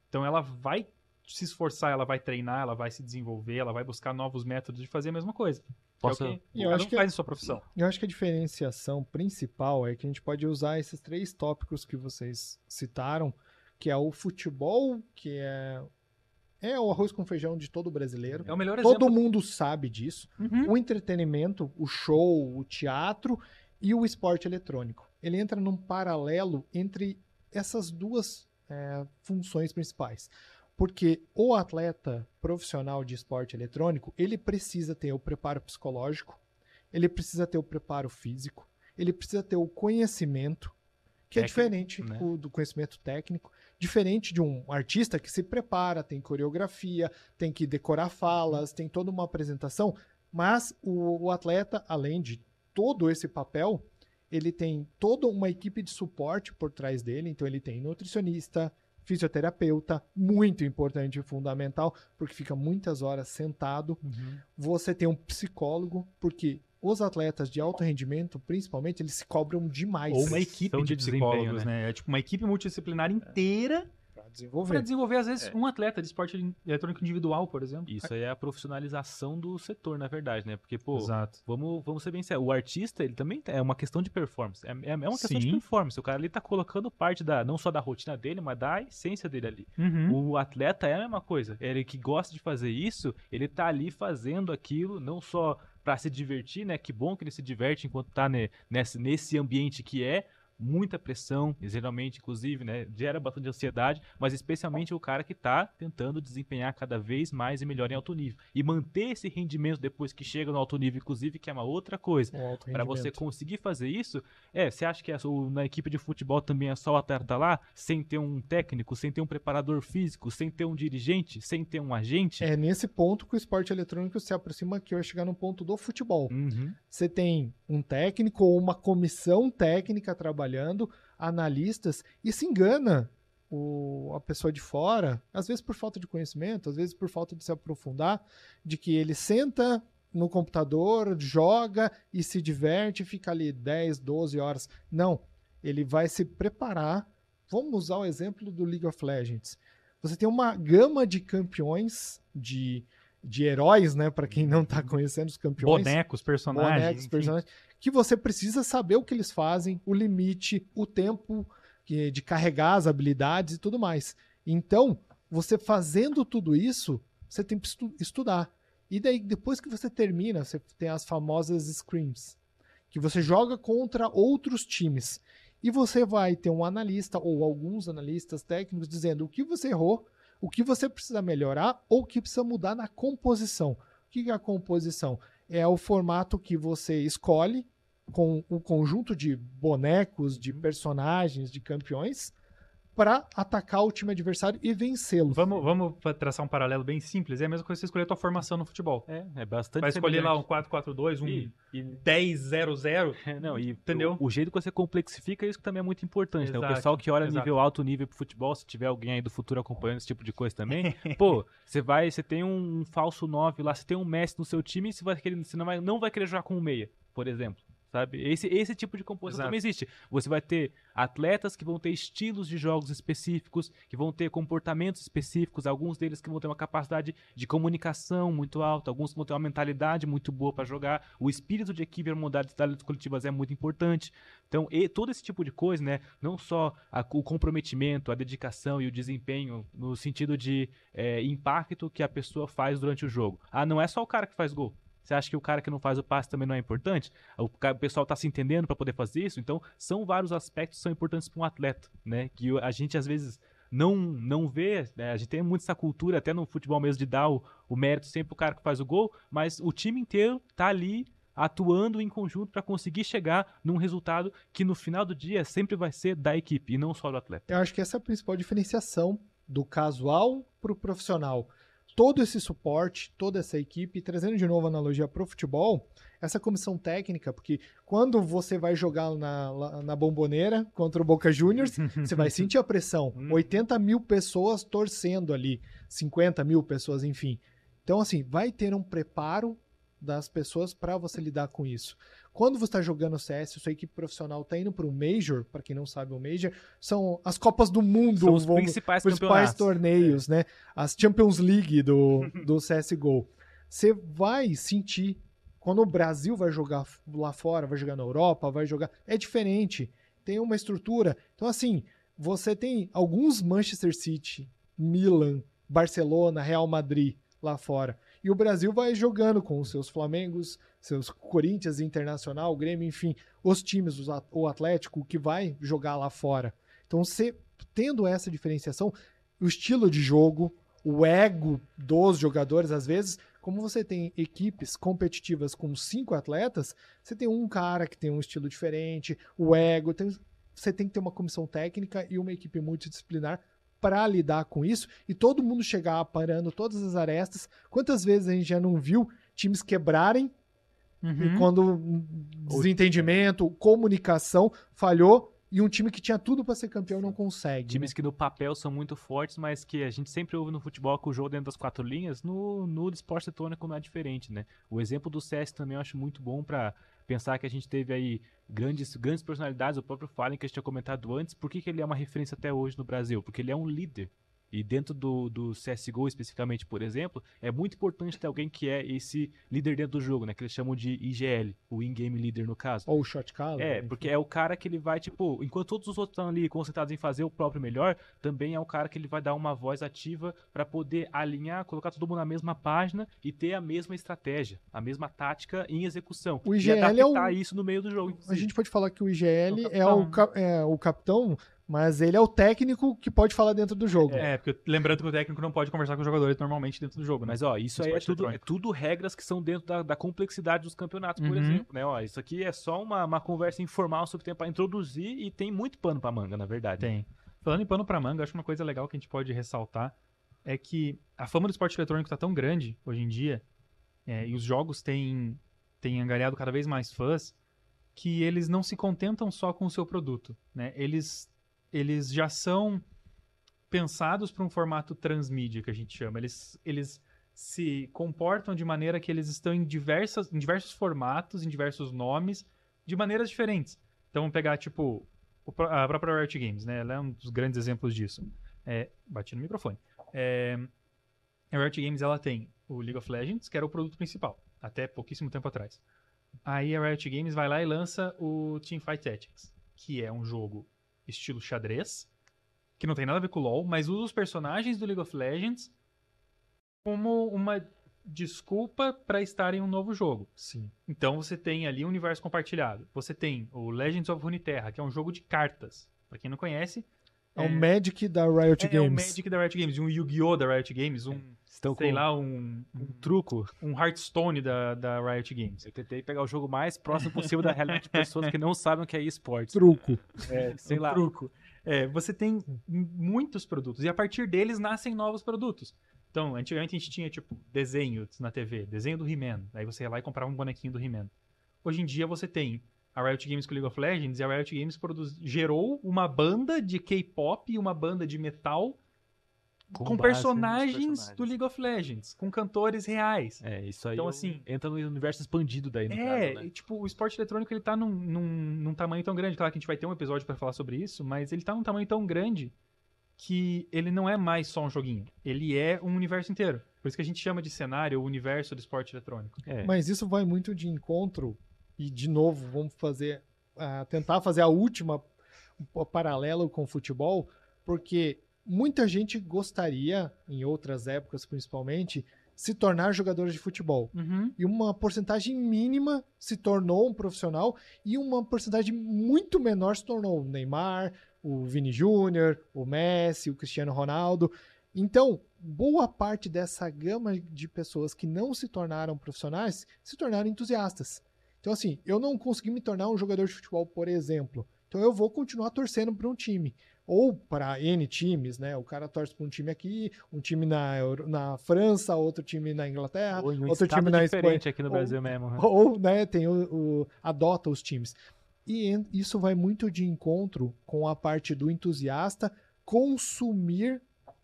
Então ela vai se esforçar, ela vai treinar, ela vai se desenvolver, ela vai buscar novos métodos de fazer a mesma coisa. Posso- É o que E eu acho que- faz em sua profissão. Eu acho que a diferenciação principal é que a gente pode usar esses três tópicos que vocês citaram, que é o futebol, que é é o arroz com feijão de todo brasileiro. É o melhor Todo exemplo. mundo sabe disso. Uhum. O entretenimento, o show, o teatro e o esporte eletrônico. Ele entra num paralelo entre essas duas é, funções principais. Porque o atleta profissional de esporte eletrônico, ele precisa ter o preparo psicológico, ele precisa ter o preparo físico, ele precisa ter o conhecimento, que é diferente né? do conhecimento técnico, diferente de um artista que se prepara, tem coreografia, tem que decorar falas, tem toda uma apresentação, mas o, o atleta, além de todo esse papel, ele tem toda uma equipe de suporte por trás dele, então ele tem nutricionista, fisioterapeuta, muito importante e fundamental, porque fica muitas horas sentado. Você tem um psicólogo, porque os atletas de alto rendimento, principalmente, eles se cobram demais Ou uma equipe São de, de psicólogos, né? É tipo uma equipe multidisciplinar inteira para para desenvolver. desenvolver, às vezes, um atleta de esporte eletrônico individual, por exemplo. Isso aí é a profissionalização do setor, na verdade, né? Porque, pô, Exato. vamos, vamos ser bem sérios. O artista, ele também é uma questão de performance. É, é é uma questão de Sim. performance. O cara ali tá colocando parte da, não só da rotina dele, mas da essência dele ali. Uhum. O atleta é a mesma coisa. Ele que gosta de fazer isso, ele tá ali fazendo aquilo, não só pra se divertir, né? Que bom que ele se diverte enquanto tá nesse, nesse ambiente que é muita pressão, geralmente, inclusive, né, gera bastante ansiedade, mas especialmente o cara que tá tentando desempenhar cada vez mais e melhor em alto nível. E manter esse rendimento depois que chega no alto nível, inclusive, que é uma outra coisa. Alto Pra você conseguir fazer isso, é, você acha que é na equipe de futebol também é só o atleta lá, sem ter um técnico, sem ter um preparador físico, sem ter um dirigente, sem ter um agente? É nesse ponto que o esporte eletrônico se aproxima que vai chegar no ponto do futebol. Uhum. Você tem um técnico ou uma comissão técnica trabalhando, analistas, e se engana o- a pessoa de fora, às vezes por falta de conhecimento, às vezes por falta de se aprofundar, de que ele senta no computador, joga e se diverte, fica ali 10, 12 horas. Não, ele vai se preparar. Vamos usar o exemplo do League of Legends. Você tem uma gama de campeões, de, de heróis, né? Para quem não tá conhecendo os campeões Bonecos, personagens. bonecos, enfim. Que você precisa saber o que eles fazem, o limite, o tempo de carregar as habilidades e tudo mais. Então, você fazendo tudo isso, você tem que estu- estudar. E daí, depois que você termina, você tem as famosas scrims, que você joga contra outros times. E você vai ter um analista ou alguns analistas técnicos dizendo o que você errou, o que você precisa melhorar ou o que precisa mudar na composição. O que é a composição? É o formato que você escolhe com um conjunto de bonecos, de personagens, de campeões para atacar o time adversário e vencê-lo. Vamos, vamos traçar um paralelo bem simples. É a mesma coisa que você escolher a tua formação no futebol. É, é bastante Vai escolher lá um semelhante. 4-4-2, um E- e- 10-0-0. É, não, e Entendeu? O, o jeito que você complexifica isso que também é muito importante, né? O Exato, pessoal que olha exato. nível alto nível pro futebol, se tiver alguém aí do futuro acompanhando esse tipo de coisa também, pô, você vai, você tem um, falso 9 lá, você tem um Messi no seu time, você vai querer, você não vai, não vai querer jogar com um meia, por exemplo. Sabe? Esse, esse tipo de composição Exato. também existe. Você vai ter atletas que vão ter estilos de jogos específicos, que vão ter comportamentos específicos, alguns deles que vão ter uma capacidade de comunicação muito alta, alguns que vão ter uma mentalidade muito boa para jogar. O espírito de equipe e a modalidade de talentos coletivas é muito importante. Então, e todo esse tipo de coisa, né? Não só a- o comprometimento, a dedicação e o desempenho no sentido de é, impacto que a pessoa faz durante o jogo. Ah, não é só o cara que faz gol. Você acha que o cara que não faz o passe também não é importante? O, o pessoal tá se entendendo para poder fazer isso? Então, são vários aspectos que são importantes para um atleta, né? Que o- a gente às vezes não não vê, né? A gente tem muito essa cultura, até no futebol mesmo, de dar o, o mérito sempre pro cara que faz o gol, mas o time inteiro tá ali atuando em conjunto para conseguir chegar num resultado que no final do dia sempre vai ser da equipe e não só do atleta. Eu acho que essa é a principal diferenciação do casual para o profissional. Todo esse suporte, toda essa equipe, trazendo de novo a analogia para o futebol, essa comissão técnica, porque quando você vai jogar na, na bomboneira contra o Boca Juniors, você vai sentir a pressão. Hum. 80 mil pessoas torcendo ali, 50 mil pessoas, enfim. Então, assim, vai ter um preparo das pessoas para você lidar com isso. Quando você está jogando CS, sua equipe profissional está indo para o Major, para quem não sabe, o Major são as Copas do Mundo, São os vamos- principais principais torneios, né? As Champions League do, do CSGO. Você vai sentir quando o Brasil vai jogar lá fora, vai jogar na Europa, vai jogar. É diferente. Tem uma estrutura. Então, assim, você tem alguns Manchester City, Milan, Barcelona, Real Madrid lá fora. E o Brasil vai jogando com os seus Flamengos, seus Corinthians Internacional, Grêmio, enfim, os times, o Atlético que vai jogar lá fora. Então, você tendo essa diferenciação, o estilo de jogo, o ego dos jogadores, às vezes, como você tem equipes competitivas com cinco atletas, você tem um cara que tem um estilo diferente, o ego, tem- você tem que ter uma comissão técnica e uma equipe multidisciplinar para lidar com isso e todo mundo chegar parando todas as arestas. Quantas vezes a gente já não viu times quebrarem Uhum. e quando desentendimento, comunicação falhou e um time que tinha tudo para ser campeão não consegue. né? Times que no papel são muito fortes, mas que a gente sempre ouve no futebol que o jogo dentro das quatro linhas, no, no esporte eletrônico não é diferente, né? O exemplo do CS também eu acho muito bom pra pensar que a gente teve aí grandes, grandes personalidades, o próprio Fallen que a gente tinha comentado antes, por que, que ele é uma referência até hoje no Brasil? Porque ele é um líder. E dentro do, do CSGO especificamente, por exemplo, é muito importante ter alguém que é esse líder dentro do jogo, né? Que eles chamam de IGL, o In-Game Leader no caso. Ou o shot caller. É, porque é o cara que ele vai, tipo, enquanto todos os outros estão ali concentrados em fazer o próprio melhor, também é o cara que ele vai dar uma voz ativa pra poder alinhar, colocar todo mundo na mesma página e ter a mesma estratégia, a mesma tática em execução. O e IGL é o- adaptar isso no meio do jogo. A inclusive. gente pode falar que o IGL É o é o, capitão. ca- é o capitão, mas ele é o técnico que pode falar dentro do jogo. É, porque lembrando que o técnico não pode conversar com os jogadores normalmente dentro do jogo, né? Mas ó, isso aí é tudo, é tudo regras que são dentro da, da complexidade dos campeonatos, por Uhum. exemplo, né? Ó, isso aqui é só uma, uma conversa informal sobre o tempo para introduzir e tem muito pano pra manga, na verdade. Tem. Falando em pano pra manga, acho que uma coisa legal que a gente pode ressaltar é que a fama do esporte eletrônico tá tão grande hoje em dia, é, e os jogos têm, têm angariado cada vez mais fãs, que eles não se contentam só com o seu produto, né? Eles, eles já são pensados para um formato transmídia, que a gente chama. Eles, eles se comportam de maneira que eles estão em, diversas, em diversos formatos, em diversos nomes, de maneiras diferentes. Então, vamos pegar, tipo, a própria Riot Games, né? Ela é um dos grandes exemplos disso. É, bati no microfone. É, a Riot Games, ela tem o League of Legends, que era o produto principal, até pouquíssimo tempo atrás. Aí a Riot Games vai lá e lança o Teamfight Tactics, que é um jogo estilo xadrez, que não tem nada a ver com o LoL, mas usa os personagens do League of Legends como uma desculpa para estar em um novo jogo. Sim. Então você tem ali um universo compartilhado. Você tem o Legends of Runeterra, que é um jogo de cartas. Pra quem não conhece, É, o Magic da Riot é, Games. o Magic da Riot Games, um Yu-Gi-Oh! da Riot Games, um, Estão sei com lá, um, um truco. um Hearthstone da, da Riot Games. Eu tentei pegar o jogo mais próximo possível da realidade de pessoas que não sabem o que é esportes. Truco. É, sei um lá. truco. É, você tem muitos produtos e a partir deles nascem novos produtos. Então, antigamente a gente tinha, tipo, desenhos na TV, desenho do He-Man. Aí você ia lá e comprava um bonequinho do He-Man. Hoje em dia você tem a Riot Games com League of Legends e a Riot Games produz, gerou uma banda de K-pop e uma banda de metal com, base nos personagens, do League of Legends, com cantores reais. É, isso aí Então, eu- assim- entra no universo expandido daí, no É, caso, né? tipo, o esporte eletrônico ele tá num, num, num tamanho tão grande. Claro que a gente vai ter um episódio pra falar sobre isso, mas ele tá num tamanho tão grande que ele não é mais só um joguinho. Ele é um universo inteiro. Por isso que a gente chama de cenário o universo do esporte eletrônico. É. Mas isso vai muito de encontro, e de novo, vamos fazer, ah, tentar fazer a última paralelo com o futebol, porque muita gente gostaria, em outras épocas principalmente, se tornar jogadores de futebol. E uma porcentagem mínima se tornou um profissional e uma porcentagem muito menor se tornou o Neymar, o Vini Júnior, o Messi, o Cristiano Ronaldo. Então, boa parte dessa gama de pessoas que não se tornaram profissionais se tornaram entusiastas. Então, assim, eu não consegui me tornar um jogador de futebol, por exemplo. Então, eu vou continuar torcendo para um time. Ou para N times, né? O cara torce para um time aqui, um time na, na França, outro time na Inglaterra, Ou em um outro time na Espanha. diferente aqui no Ou- Brasil mesmo. né? Ou, né, tem o, o- adota os times. E isso vai muito de encontro com a parte do entusiasta consumir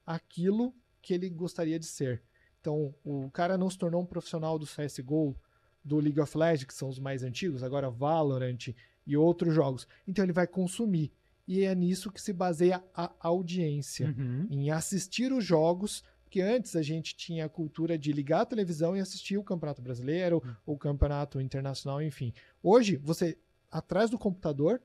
aquilo que ele gostaria de ser. Então, o cara não se tornou um profissional do CSGO, do League of Legends, que são os mais antigos, agora Valorant e outros jogos. Então, ele vai consumir. E é nisso que se baseia a audiência Uhum. em assistir os jogos, que antes a gente tinha a cultura de ligar a televisão e assistir o Campeonato Brasileiro, o Campeonato Internacional, enfim. Hoje, você, atrás do computador,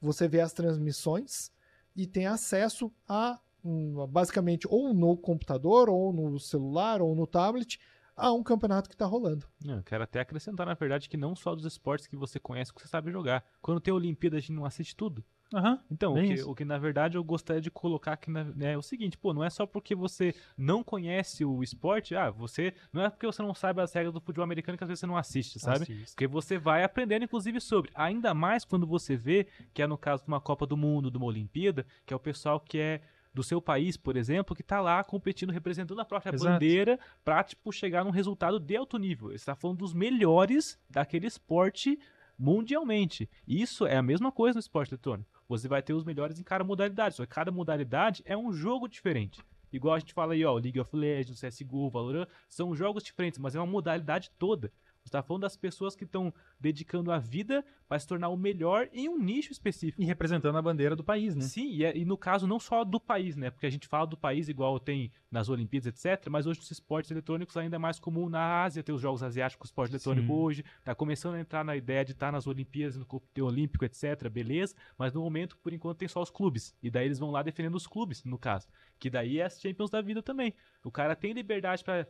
você vê as transmissões e tem acesso a, hum, basicamente, ou no computador, ou no celular, ou no tablet, a um campeonato que está rolando. Eu quero até acrescentar, na verdade, que não só dos esportes que você conhece que você sabe jogar. Quando tem Olimpíada, a gente não assiste tudo. Aham. Então, o que, o que na verdade eu gostaria de colocar aqui na- né, é o seguinte, pô, não é só porque você não conhece o esporte, ah, você. Não é porque você não sabe as regras do futebol americano que às vezes você não assiste, sabe? Assiste. Porque você vai aprendendo, inclusive, sobre. Ainda mais quando você vê, que é no caso de uma Copa do Mundo, de uma Olimpíada, que é o pessoal que é do seu país, por exemplo, que tá lá competindo, representando a própria Exato. bandeira pra, tipo, chegar num resultado de alto nível. Você tá falando dos melhores daquele esporte mundialmente. Isso é a mesma coisa no esporte eletrônico. Você vai ter os melhores em cada modalidade, só que cada modalidade é um jogo diferente. Igual a gente fala aí, ó, League of Legends, CSGO, Valorant, são jogos diferentes, mas é uma modalidade toda. Você tá falando das pessoas que estão dedicando a vida para se tornar o melhor em um nicho específico. E representando a bandeira do país, né? Sim, e, é- e no caso não só do país, né? Porque a gente fala do país igual tem nas Olimpíadas, etc. Mas hoje os esportes eletrônicos ainda é mais comum na Ásia, ter os jogos asiáticos, esporte eletrônico Sim. hoje. Tá começando a entrar na ideia de estar nas Olimpíadas, no Comitê Olímpico, etc. Beleza? Mas no momento, por enquanto, tem só os clubes. E daí eles vão lá defendendo os clubes, no caso. Que daí é as Champions da vida também. O cara tem liberdade para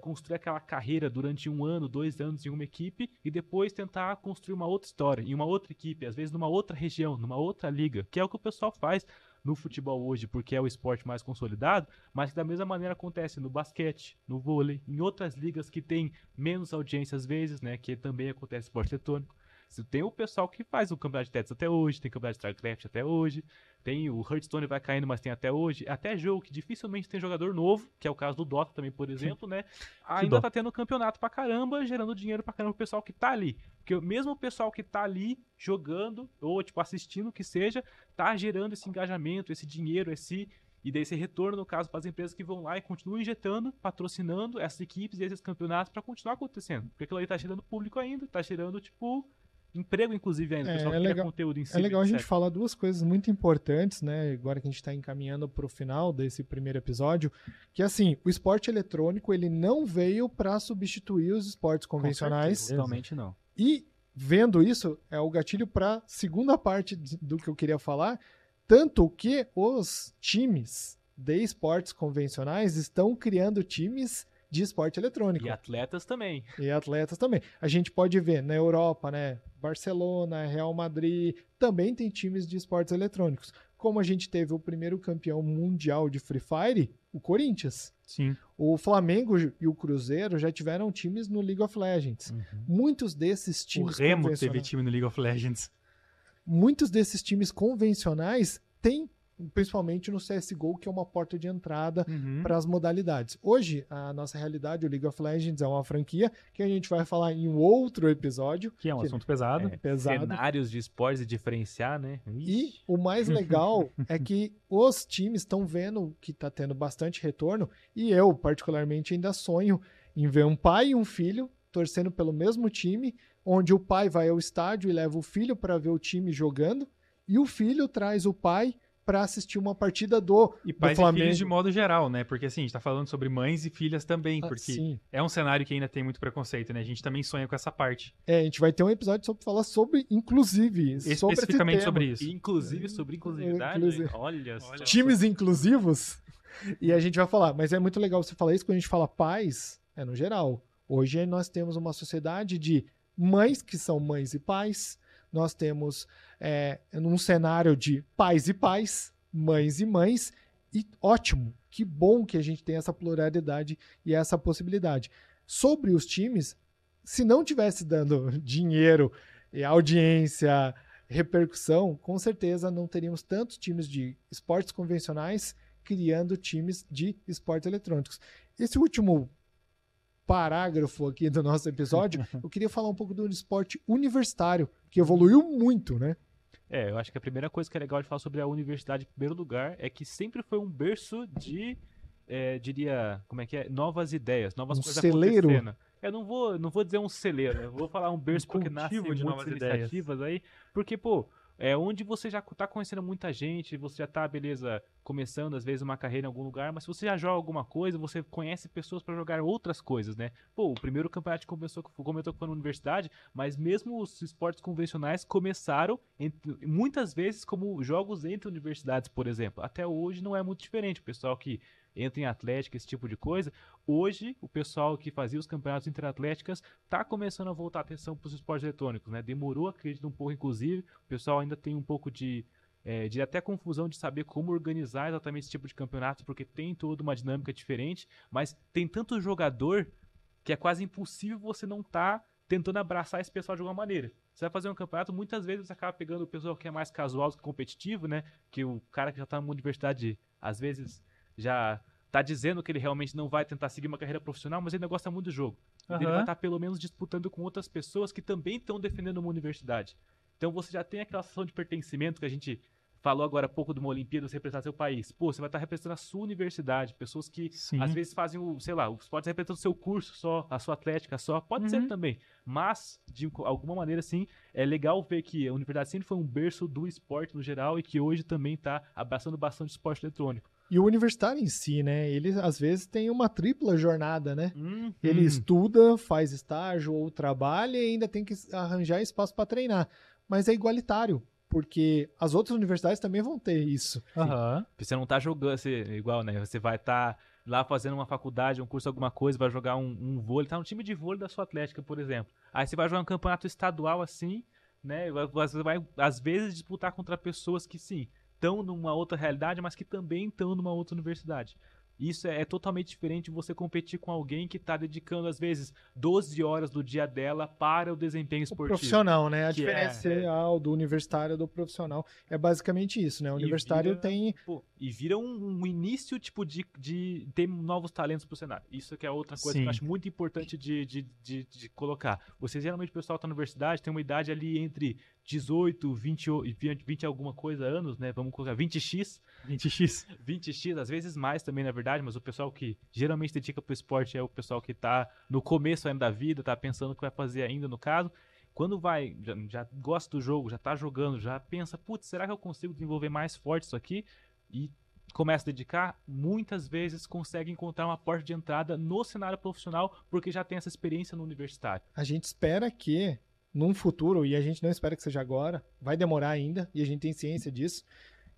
construir aquela carreira durante um ano, dois anos em uma equipe e depois tentar construir uma outra história em uma outra equipe, às vezes numa outra região, numa outra liga, que é o que o pessoal faz no futebol hoje, porque é o esporte mais consolidado, mas que da mesma maneira acontece no basquete, no vôlei, em outras ligas que tem menos audiência às vezes, né, que também acontece esporte eletrônico. Tem o pessoal que faz o campeonato de Tetris até hoje, tem campeonato de StarCraft até hoje, tem o Hearthstone vai caindo, mas tem até hoje. Até jogo que dificilmente tem jogador novo, que é o caso do Dota também, por exemplo, né? Ainda dó. tá tendo campeonato pra caramba, gerando dinheiro pra caramba pro pessoal que tá ali. Porque mesmo o pessoal que tá ali jogando, ou tipo assistindo que seja, tá gerando esse engajamento, esse dinheiro, esse. E daí esse retorno, no caso, para as empresas que vão lá e continuam injetando, patrocinando essas equipes e esses campeonatos pra continuar acontecendo. Porque aquilo aí tá gerando público ainda, tá gerando, tipo, emprego, inclusive, ainda. É, pessoal é legal- conteúdo em É cima, legal a gente falar duas coisas muito importantes, né? Agora que a gente está encaminhando para o final desse primeiro episódio, que assim, o esporte eletrônico ele não veio para substituir os esportes convencionais certeza. Totalmente não. e vendo isso é o gatilho para segunda parte do que eu queria falar, tanto que os times de esportes convencionais estão criando times de esporte eletrônico. E atletas também. E atletas também. A gente pode ver na Europa, né? Barcelona, Real Madrid, também tem times de esportes eletrônicos. Como a gente teve o primeiro campeão mundial de Free Fire, o Corinthians. Sim. O Flamengo e o Cruzeiro já tiveram times no League of Legends. Muitos desses O times Remo teve time no League of Legends. muitos desses times convencionais têm, principalmente no CSGO, que é uma porta de entrada Uhum. para as modalidades. Hoje, a nossa realidade, o League of Legends é uma franquia que a gente vai falar em um outro episódio, Que é um que- assunto pesado. É, pesado. Cenários de esportes e diferenciar, né? E Ixi. o mais legal é que os times estão vendo que está tendo bastante retorno e eu, particularmente, ainda sonho em ver um pai e um filho torcendo pelo mesmo time, onde o pai vai ao estádio e leva o filho para ver o time jogando e o filho traz o pai para assistir uma partida do, E do pais e Flamengo. filhos de modo geral, né? Porque assim, a gente tá falando sobre mães e filhas também, Ah, porque sim. é um cenário que ainda tem muito preconceito, né? A gente também sonha com essa parte. É, a gente vai ter um episódio sobre falar sobre, inclusive, sobre esse Especificamente tema. sobre isso. Inclusive sobre inclusividade. Inclusive. né? Olha só. times inclusivos. E a gente vai falar, mas é muito legal você falar isso quando a gente fala pais, é no geral. Hoje nós temos uma sociedade de mães que são mães e pais, nós temos é, um cenário de pais e pais, mães e mães, e ótimo, que bom que a gente tem essa pluralidade e essa possibilidade. Sobre os times, se não tivesse dando dinheiro, e audiência, repercussão, com certeza não teríamos tantos times de esportes convencionais criando times de esportes eletrônicos. Esse último parágrafo aqui do nosso episódio, eu queria falar um pouco do esporte universitário, que evoluiu muito, né? É, eu acho que a primeira coisa que é legal de falar sobre a universidade, em primeiro lugar, é que sempre foi um berço de, é, diria, como é que é? Novas ideias, novas Um coisas celeiro. acontecendo. Eu não vou, não vou dizer um celeiro, eu vou falar um berço Um porque de muitas novas ideias. iniciativas aí, porque, pô, é onde você já tá conhecendo muita gente, você já tá, beleza, começando às vezes uma carreira em algum lugar, mas se você já joga alguma coisa, você conhece pessoas para jogar outras coisas, né? Pô, o primeiro campeonato começou, comentou que foi na universidade, mas mesmo os esportes convencionais começaram entre- muitas vezes como jogos entre universidades, por exemplo. Até hoje não é muito diferente. O pessoal que entra em atlética, esse tipo de coisa, hoje o pessoal que fazia os campeonatos interatléticas tá começando a voltar a atenção para os esportes eletrônicos, né? Demorou, acredito, um pouco, inclusive. O pessoal ainda tem um pouco de é, de até confusão de saber como organizar exatamente esse tipo de campeonato, porque tem toda uma dinâmica diferente, mas tem tanto jogador que é quase impossível você não estar tá tentando abraçar esse pessoal de alguma maneira. Você vai fazer um campeonato, muitas vezes você acaba pegando o pessoal que é mais casual, competitivo, né? Que o cara que já está numa universidade, às vezes, já tá dizendo que ele realmente não vai tentar seguir uma carreira profissional, mas ele ainda gosta muito do jogo. Uhum. Ele vai estar tá, pelo menos disputando com outras pessoas que também estão defendendo uma universidade. Então você já tem aquela sensação de pertencimento que a gente falou agora há pouco de uma Olimpíada, você representar seu país. Pô, você vai estar representando a sua universidade, pessoas que Sim. às vezes fazem o, sei lá, pode estar representando o seu curso só, a sua atlética só, pode uhum. ser também. Mas, de alguma maneira, sim, é legal ver que a universidade sempre foi um berço do esporte no geral e que hoje também está abraçando bastante esporte eletrônico. E o universitário em si, né? Ele às vezes tem uma tripla jornada, né? Hum, ele hum. estuda, faz estágio ou trabalha e ainda tem que arranjar espaço para treinar. Mas é igualitário porque as outras universidades também vão ter isso. Uhum. Você não tá jogando você, igual, né? Você vai estar tá lá fazendo uma faculdade, um curso, alguma coisa, vai jogar um, um vôlei, tá no time de vôlei da sua atlética, por exemplo. Aí você vai jogar um campeonato estadual assim, né? Você vai, às vezes, disputar contra pessoas que sim, estão numa outra realidade, mas que também estão numa outra universidade. Isso é, é, totalmente diferente você competir com alguém que está dedicando, às vezes, 12 horas do dia dela para o desempenho esportivo. O profissional, né? A diferença é... real do universitário do profissional é basicamente isso, né? O universitário vira, tem. Pô, e vira um, um, início, tipo, de, de ter novos talentos para o cenário. Isso que é outra coisa Sim. que eu acho muito importante de, de, de, de colocar. Você, geralmente, o pessoal está na universidade, tem uma idade ali entre 18, 20, 20, 20 alguma coisa anos, né? Vamos colocar 20x. 20x. 20x, às vezes mais também, na verdade, mas o pessoal que geralmente dedica pro esporte é o pessoal que tá no começo ainda da vida, tá pensando o que vai fazer ainda no caso. Quando vai, já, já gosta do jogo, já tá jogando, já pensa, putz, será que eu consigo desenvolver mais forte isso aqui? E começa a dedicar, muitas vezes consegue encontrar uma porta de entrada no cenário profissional porque já tem essa experiência no universitário. A gente espera que num futuro, e a gente não espera que seja agora, vai demorar ainda, e a gente tem ciência disso,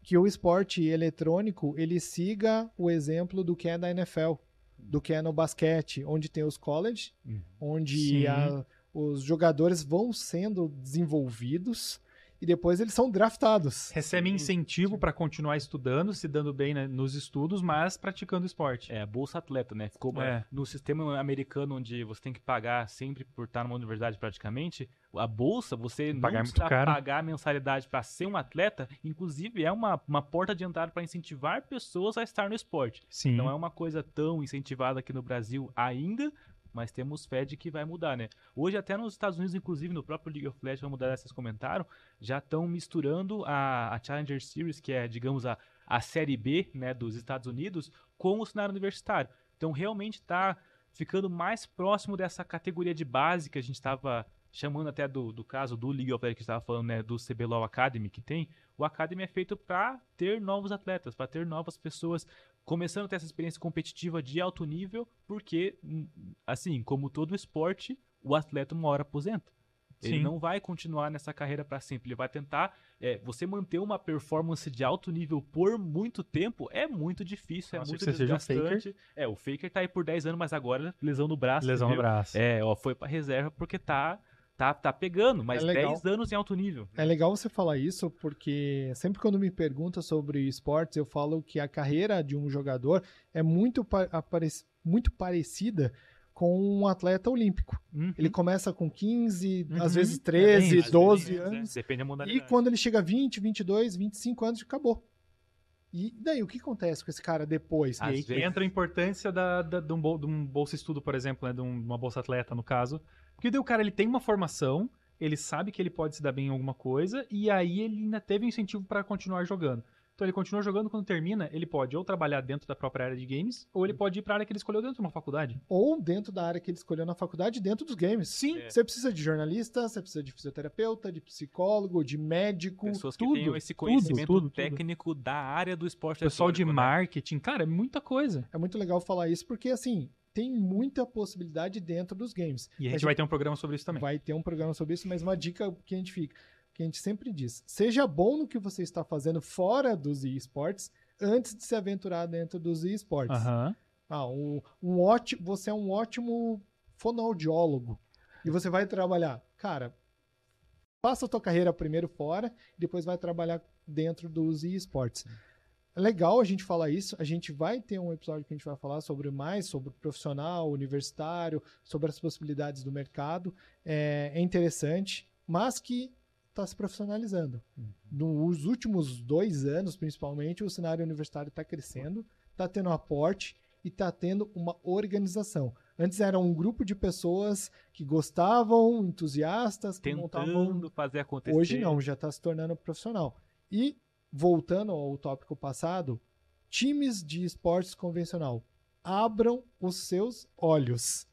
que o esporte eletrônico ele siga o exemplo do que é da NFL, do que é no basquete, onde tem os college, uhum. onde a, os jogadores vão sendo desenvolvidos e depois eles são draftados. Recebem incentivo para continuar estudando, se dando bem né, nos estudos, mas praticando esporte. É, bolsa atleta, né? Ficou é. no sistema americano onde você tem que pagar sempre por estar numa universidade praticamente, a bolsa, você pagar não precisa caro. pagar a mensalidade para ser um atleta, inclusive é uma, uma porta de entrada para incentivar pessoas a estar no esporte. Sim. Não é uma coisa tão incentivada aqui no Brasil ainda, mas temos fé de que vai mudar, né? Hoje até nos Estados Unidos, inclusive no próprio League of Legends, vamos mudar, vocês comentaram, já estão misturando a, a, Challenger Series, que é, digamos, a, a série B, né, dos Estados Unidos, com o cenário universitário. Então realmente está ficando mais próximo dessa categoria de base que a gente estava chamando até do, do caso do League of Legends que estava falando, né, do CBLOL Academy que tem, o Academy é feito para ter novos atletas, para ter novas pessoas começando a ter essa experiência competitiva de alto nível, porque, hum, assim, como todo esporte, o atleta uma hora aposenta. Ele Sim. não vai continuar nessa carreira para sempre. Ele vai tentar. É, você manter uma performance de alto nível por muito tempo é muito difícil, é Nossa, muito desgastante. É, o Faker tá aí por 10 anos, mas agora lesão no braço. Lesão no braço. É, ó, foi pra reserva porque tá tá, tá pegando, mas é 10 anos em alto nível. É legal você falar isso, porque sempre quando me perguntam sobre esportes, eu falo que a carreira de um jogador é muito, muito parecida com um atleta olímpico. Uhum. Ele começa com 15, uhum. às vezes 13, é bem, 12 vezes, anos. É. Depende da modalidade. E quando ele chega a 20, 22, 25 anos, acabou. E daí, o que acontece com esse cara depois? e aí vezes... entra a importância da, da, de, um bol, de um bolsa estudo, por exemplo, né, de uma bolsa atleta, no caso, porque daí o cara ele tem uma formação, ele sabe que ele pode se dar bem em alguma coisa, e aí ele ainda teve incentivo para continuar jogando. Então ele continua jogando, quando termina, ele pode ou trabalhar dentro da própria área de games, ou ele pode ir para a área que ele escolheu dentro de uma faculdade. Ou dentro da área que ele escolheu na faculdade, dentro dos games. Sim. É. Você precisa de jornalista, você precisa de fisioterapeuta, de psicólogo, de médico, Pessoas tudo. que tenham esse conhecimento tudo, tudo, técnico tudo. da área do esporte. Pessoal de né? marketing, cara, é muita coisa. É muito legal falar isso, porque assim, tem muita possibilidade dentro dos games. E a gente, a gente vai ter um programa sobre isso também. Vai ter um programa sobre isso, mas uma dica que a gente fica, que a gente sempre diz: seja bom no que você está fazendo fora dos esportes antes de se aventurar dentro dos esportes. Uhum. Ah, um, um ótimo, você é um ótimo fonoaudiólogo e você vai trabalhar, cara. Faça a tua carreira primeiro fora, depois vai trabalhar dentro dos esportes. É legal a gente falar isso. A gente vai ter um episódio que a gente vai falar sobre mais sobre profissional, universitário, sobre as possibilidades do mercado. É, é interessante, mas que está se profissionalizando. Nos últimos dois anos, principalmente, o cenário universitário está crescendo, está tendo um aporte e está tendo uma organização. Antes era um grupo de pessoas que gostavam, entusiastas, que montavam. Tentando fazer acontecer. Hoje não, já está se tornando profissional. E, voltando ao tópico passado, times de esportes convencional, abram os seus olhos.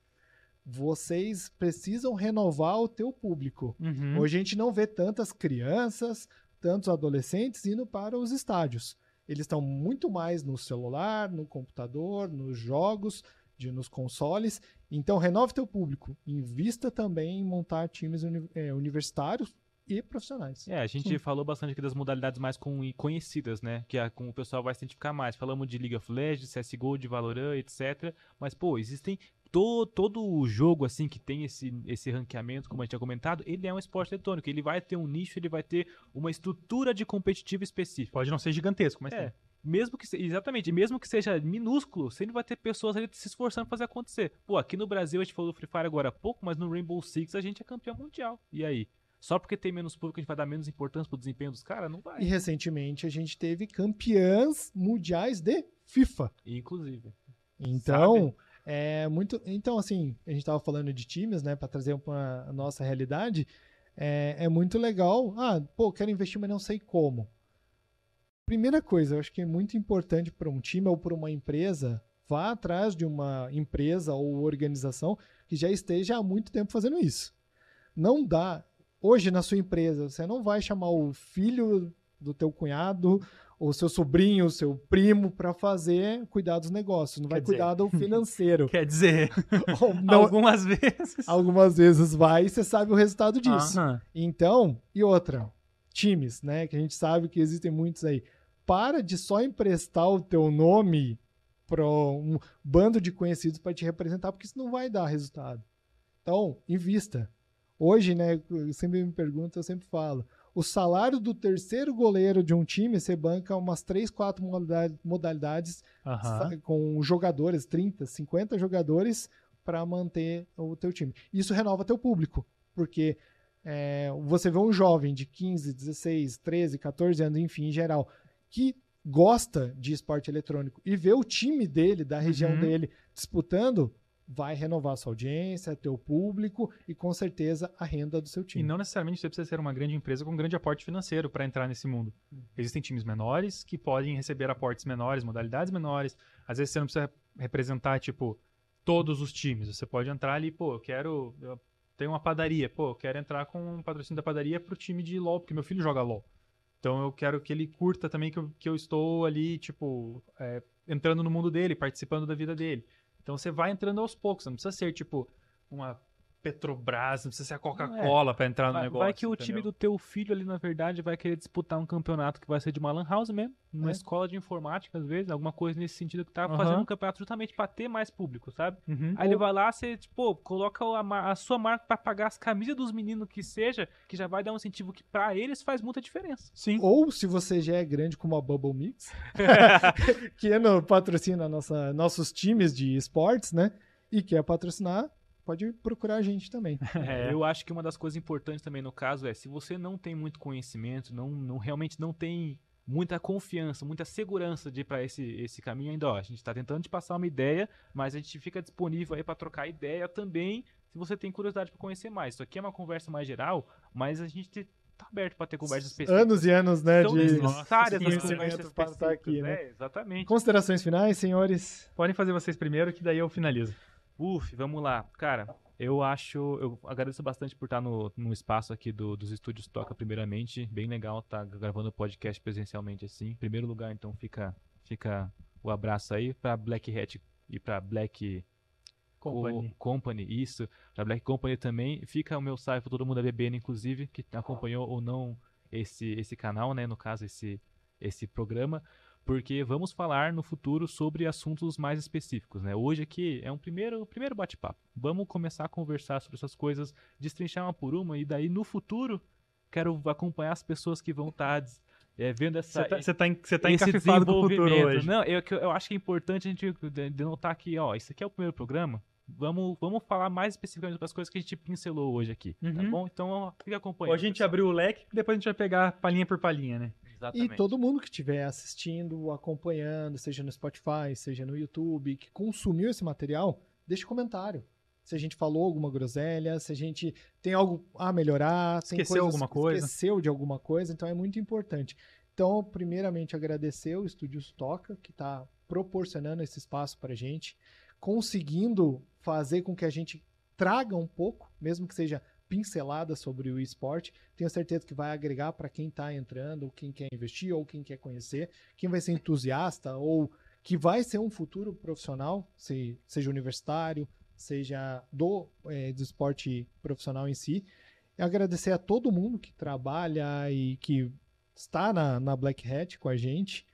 Vocês precisam renovar o teu público. Uhum. Hoje a gente não vê tantas crianças, tantos adolescentes indo para os estádios. Eles estão muito mais no celular, no computador, nos jogos, de, nos consoles. Então, renove teu público. Invista também em montar times uni- eh, universitários e profissionais. É, a gente Sim. falou bastante aqui das modalidades mais com- conhecidas, né? Que é com o pessoal vai se identificar mais. Falamos de League of Legends, CSGO, de Valorant, etc. Mas, pô, existem. to- todo o jogo, assim, que tem esse, esse ranqueamento, como a gente tinha comentado, ele é um esporte eletrônico. Ele vai ter um nicho, ele vai ter uma estrutura de competitivo específica. Pode não ser gigantesco, mas É. tem. Mesmo que exatamente, mesmo que seja minúsculo, sempre vai ter pessoas ali se esforçando pra fazer acontecer. Pô, aqui no Brasil a gente falou do Free Fire agora há pouco, mas no Rainbow Six a gente é campeão mundial. E aí? Só porque tem menos público a gente vai dar menos importância pro desempenho dos caras? Não vai. E recentemente a gente teve campeãs mundiais de FIFA. Inclusive. Então, é muito. Então, assim, a gente estava falando de times, né, para trazer para a nossa realidade. É, é muito legal. Ah, pô, quero investir, mas não sei como. Primeira coisa, eu acho que é muito importante para um time ou para uma empresa, vá atrás de uma empresa ou organização que já esteja há muito tempo fazendo isso. Não dá. Hoje, na sua empresa, você não vai chamar o filho do teu cunhado, ou seu sobrinho, seu primo, para fazer cuidar dos negócios. Não vai Quer dizer- cuidar do financeiro. Quer dizer, não- algumas vezes. algumas vezes vai e você sabe o resultado disso. Aham. Então, e outra, times, né? Que a gente sabe que existem muitos aí. Para de só emprestar o teu nome para um bando de conhecidos para te representar, porque isso não vai dar resultado. Então, invista. Hoje, né, eu sempre me pergunta, eu sempre falo, o salário do terceiro goleiro de um time, você banca umas 3, 4 modalidades, sa- com jogadores, 30, 50 jogadores para manter o teu time. Isso renova teu público, porque é, você vê um jovem de 15, 16, 13, 14 anos, enfim, em geral, que gosta de esporte eletrônico e vê o time dele, da região Uhum. dele, disputando, vai renovar sua audiência, teu público e com certeza a renda do seu E time. não necessariamente você precisa ser uma grande empresa com grande aporte financeiro para entrar nesse mundo. Existem times menores que podem receber aportes menores, modalidades menores. Às vezes você não precisa representar, tipo, todos os times. Você pode entrar ali, pô, eu quero. Eu tenho uma padaria, pô, eu quero entrar com um patrocínio da padaria pro time de LOL, porque meu filho joga LOL. Então eu quero que ele curta também que eu, que eu estou ali, tipo, é, entrando no mundo dele, participando da vida dele. Então você vai entrando aos poucos, não precisa ser, tipo, uma Petrobras, não precisa ser a Coca-Cola pra entrar no Vai, negócio. vai que o entendeu? time do teu filho ali, na verdade, vai querer disputar um campeonato que vai ser de uma lan house mesmo, numa É. escola de informática, às vezes, alguma coisa nesse sentido que tá Aham. fazendo um campeonato justamente pra ter mais público, sabe? Uhum. Aí ele vai lá, você, tipo, coloca a, a sua marca pra pagar as camisas dos meninos que seja, que já vai dar um incentivo que pra eles faz muita diferença. Sim. Ou se você já é grande como a Bubble Mix, que é no, patrocina nossa, nossos times de esportes, né? E quer patrocinar, pode procurar a gente também. É. Eu acho que uma das coisas importantes também no caso é, se você não tem muito conhecimento, não, não realmente não tem muita confiança, muita segurança de ir pra esse, esse caminho ainda, ó, a gente tá tentando te passar uma ideia, mas a gente fica disponível aí pra trocar ideia também, se você tem curiosidade pra conhecer mais. Isso aqui é uma conversa mais geral, mas a gente tá aberto pra ter conversas específicas. Anos e anos, né? São de necessárias as conhecimento conversas para estar aqui, né? é, exatamente. Considerações finais, senhores? Podem fazer vocês primeiro, que daí eu finalizo. Uf, vamos lá. Cara, eu acho. Eu agradeço bastante por estar no, no espaço aqui do- dos estúdios Toca, primeiramente. Bem legal estar gravando o podcast presencialmente assim. Em primeiro lugar, então, fica, fica o abraço aí pra Black Hat e pra Black Company. Co- Company, isso. Pra Black Company também. Fica o meu salve pra todo mundo da BBN, inclusive, que acompanhou ou não esse, esse canal, né? No caso, esse, esse programa. Porque vamos falar no futuro sobre assuntos mais específicos, né? Hoje aqui é um primeiro, primeiro bate-papo. Vamos começar a conversar sobre essas coisas, destrinchar uma por uma, e daí no futuro quero acompanhar as pessoas que vão estar é, vendo essa, Você tá, você tá, tá esse encafifado com o futuro hoje. Não, eu, eu- acho que é importante a gente de- denotar que, ó, isso aqui é o primeiro programa. Vamos, vamos falar mais especificamente sobre as coisas que a gente pincelou hoje aqui, tá Uhum. bom? Então, ó, fica acompanhando. Hoje a gente abriu o leque, depois a gente vai pegar palhinha por palhinha, né? E Exatamente. todo mundo que estiver assistindo, acompanhando, seja no Spotify, seja no YouTube, que consumiu esse material, deixe comentário. Se a gente falou alguma groselha, se a gente tem algo a melhorar, tem Esqueceu alguma coisa. Esqueceu de alguma coisa, então é muito importante. Então, primeiramente, agradecer o Estúdios Toca, que está proporcionando esse espaço para a gente, conseguindo fazer com que a gente traga um pouco, mesmo que seja pincelada sobre o esporte. Tenho certeza que vai agregar para quem está entrando, ou quem quer investir, ou quem quer conhecer, quem vai ser entusiasta, ou que vai ser um futuro profissional, se- seja universitário, seja do, eh, do esporte profissional em si. E agradecer a todo mundo que trabalha e que está na, na Black Hat com a gente,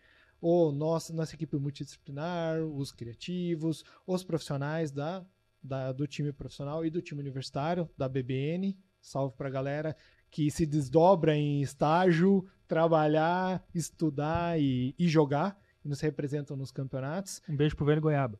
ou nossa equipe multidisciplinar, os criativos, os profissionais da, da- do time profissional e do time universitário, da BBN. Salve pra galera que se desdobra em estágio, trabalhar, estudar e, e jogar, e nos representam nos campeonatos. Um beijo pro velho Goiaba.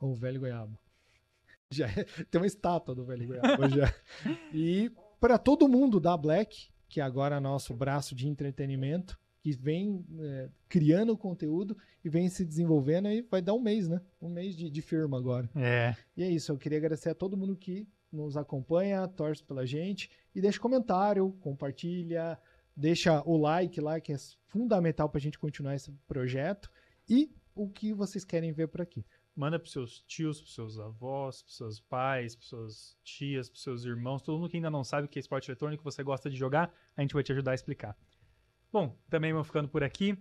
O velho Goiaba. Já é- tem uma estátua do velho Goiaba já. E para todo mundo da Black, que agora é nosso braço de entretenimento, que vem é, criando conteúdo e vem se desenvolvendo, aí vai dar um mês, né? Um mês de, de firma agora. É. E é isso, eu queria agradecer a todo mundo que nos acompanha, torce pela gente e deixa comentário, compartilha, deixa o like lá, que é fundamental para a gente continuar esse projeto e o que vocês querem ver por aqui. Manda pros seus tios, pros seus avós, pros seus pais, pros seus tias, pros seus irmãos, todo mundo que ainda não sabe o que é esporte eletrônico, você gosta de jogar, a gente vai te ajudar a explicar. Bom, também vou ficando por aqui.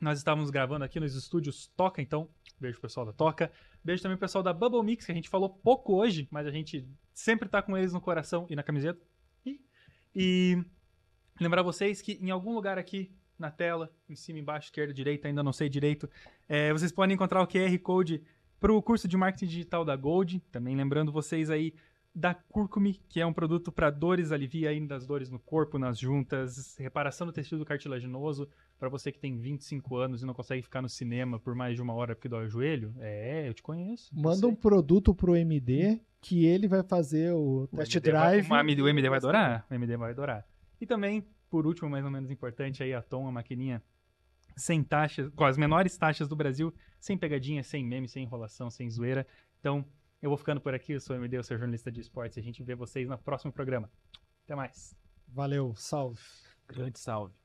Nós estávamos gravando aqui nos estúdios Toca, então, beijo pessoal da Toca. Beijo também pessoal da Bubble Mix, que a gente falou pouco hoje, mas a gente sempre tá com eles no coração e na camiseta. E, e lembrar vocês que em algum lugar aqui na tela, em cima, embaixo, esquerda, direita, ainda não sei direito, é, vocês podem encontrar o QR Code para o curso de marketing digital da Gold. Também lembrando vocês aí da Curcumi, que é um produto para dores, alivia aí das dores no corpo, nas juntas, reparação do tecido cartilaginoso. Para você que tem 25 anos e não consegue ficar no cinema por mais de uma hora porque dói o joelho, é, eu te conheço. Manda um produto pro MD que ele vai fazer o, O test MD vai- drive. o MD, o MD vai adorar. O MD vai adorar. E também, por último, mais ou menos importante, aí a Tom, a maquininha sem taxas, com as menores taxas do Brasil, sem pegadinha, sem meme, sem enrolação, sem zoeira. Então, eu vou ficando por aqui. Eu sou o MD, eu sou jornalista de esportes. A gente vê vocês no próximo programa. Até mais. Valeu, salve. Grande salve.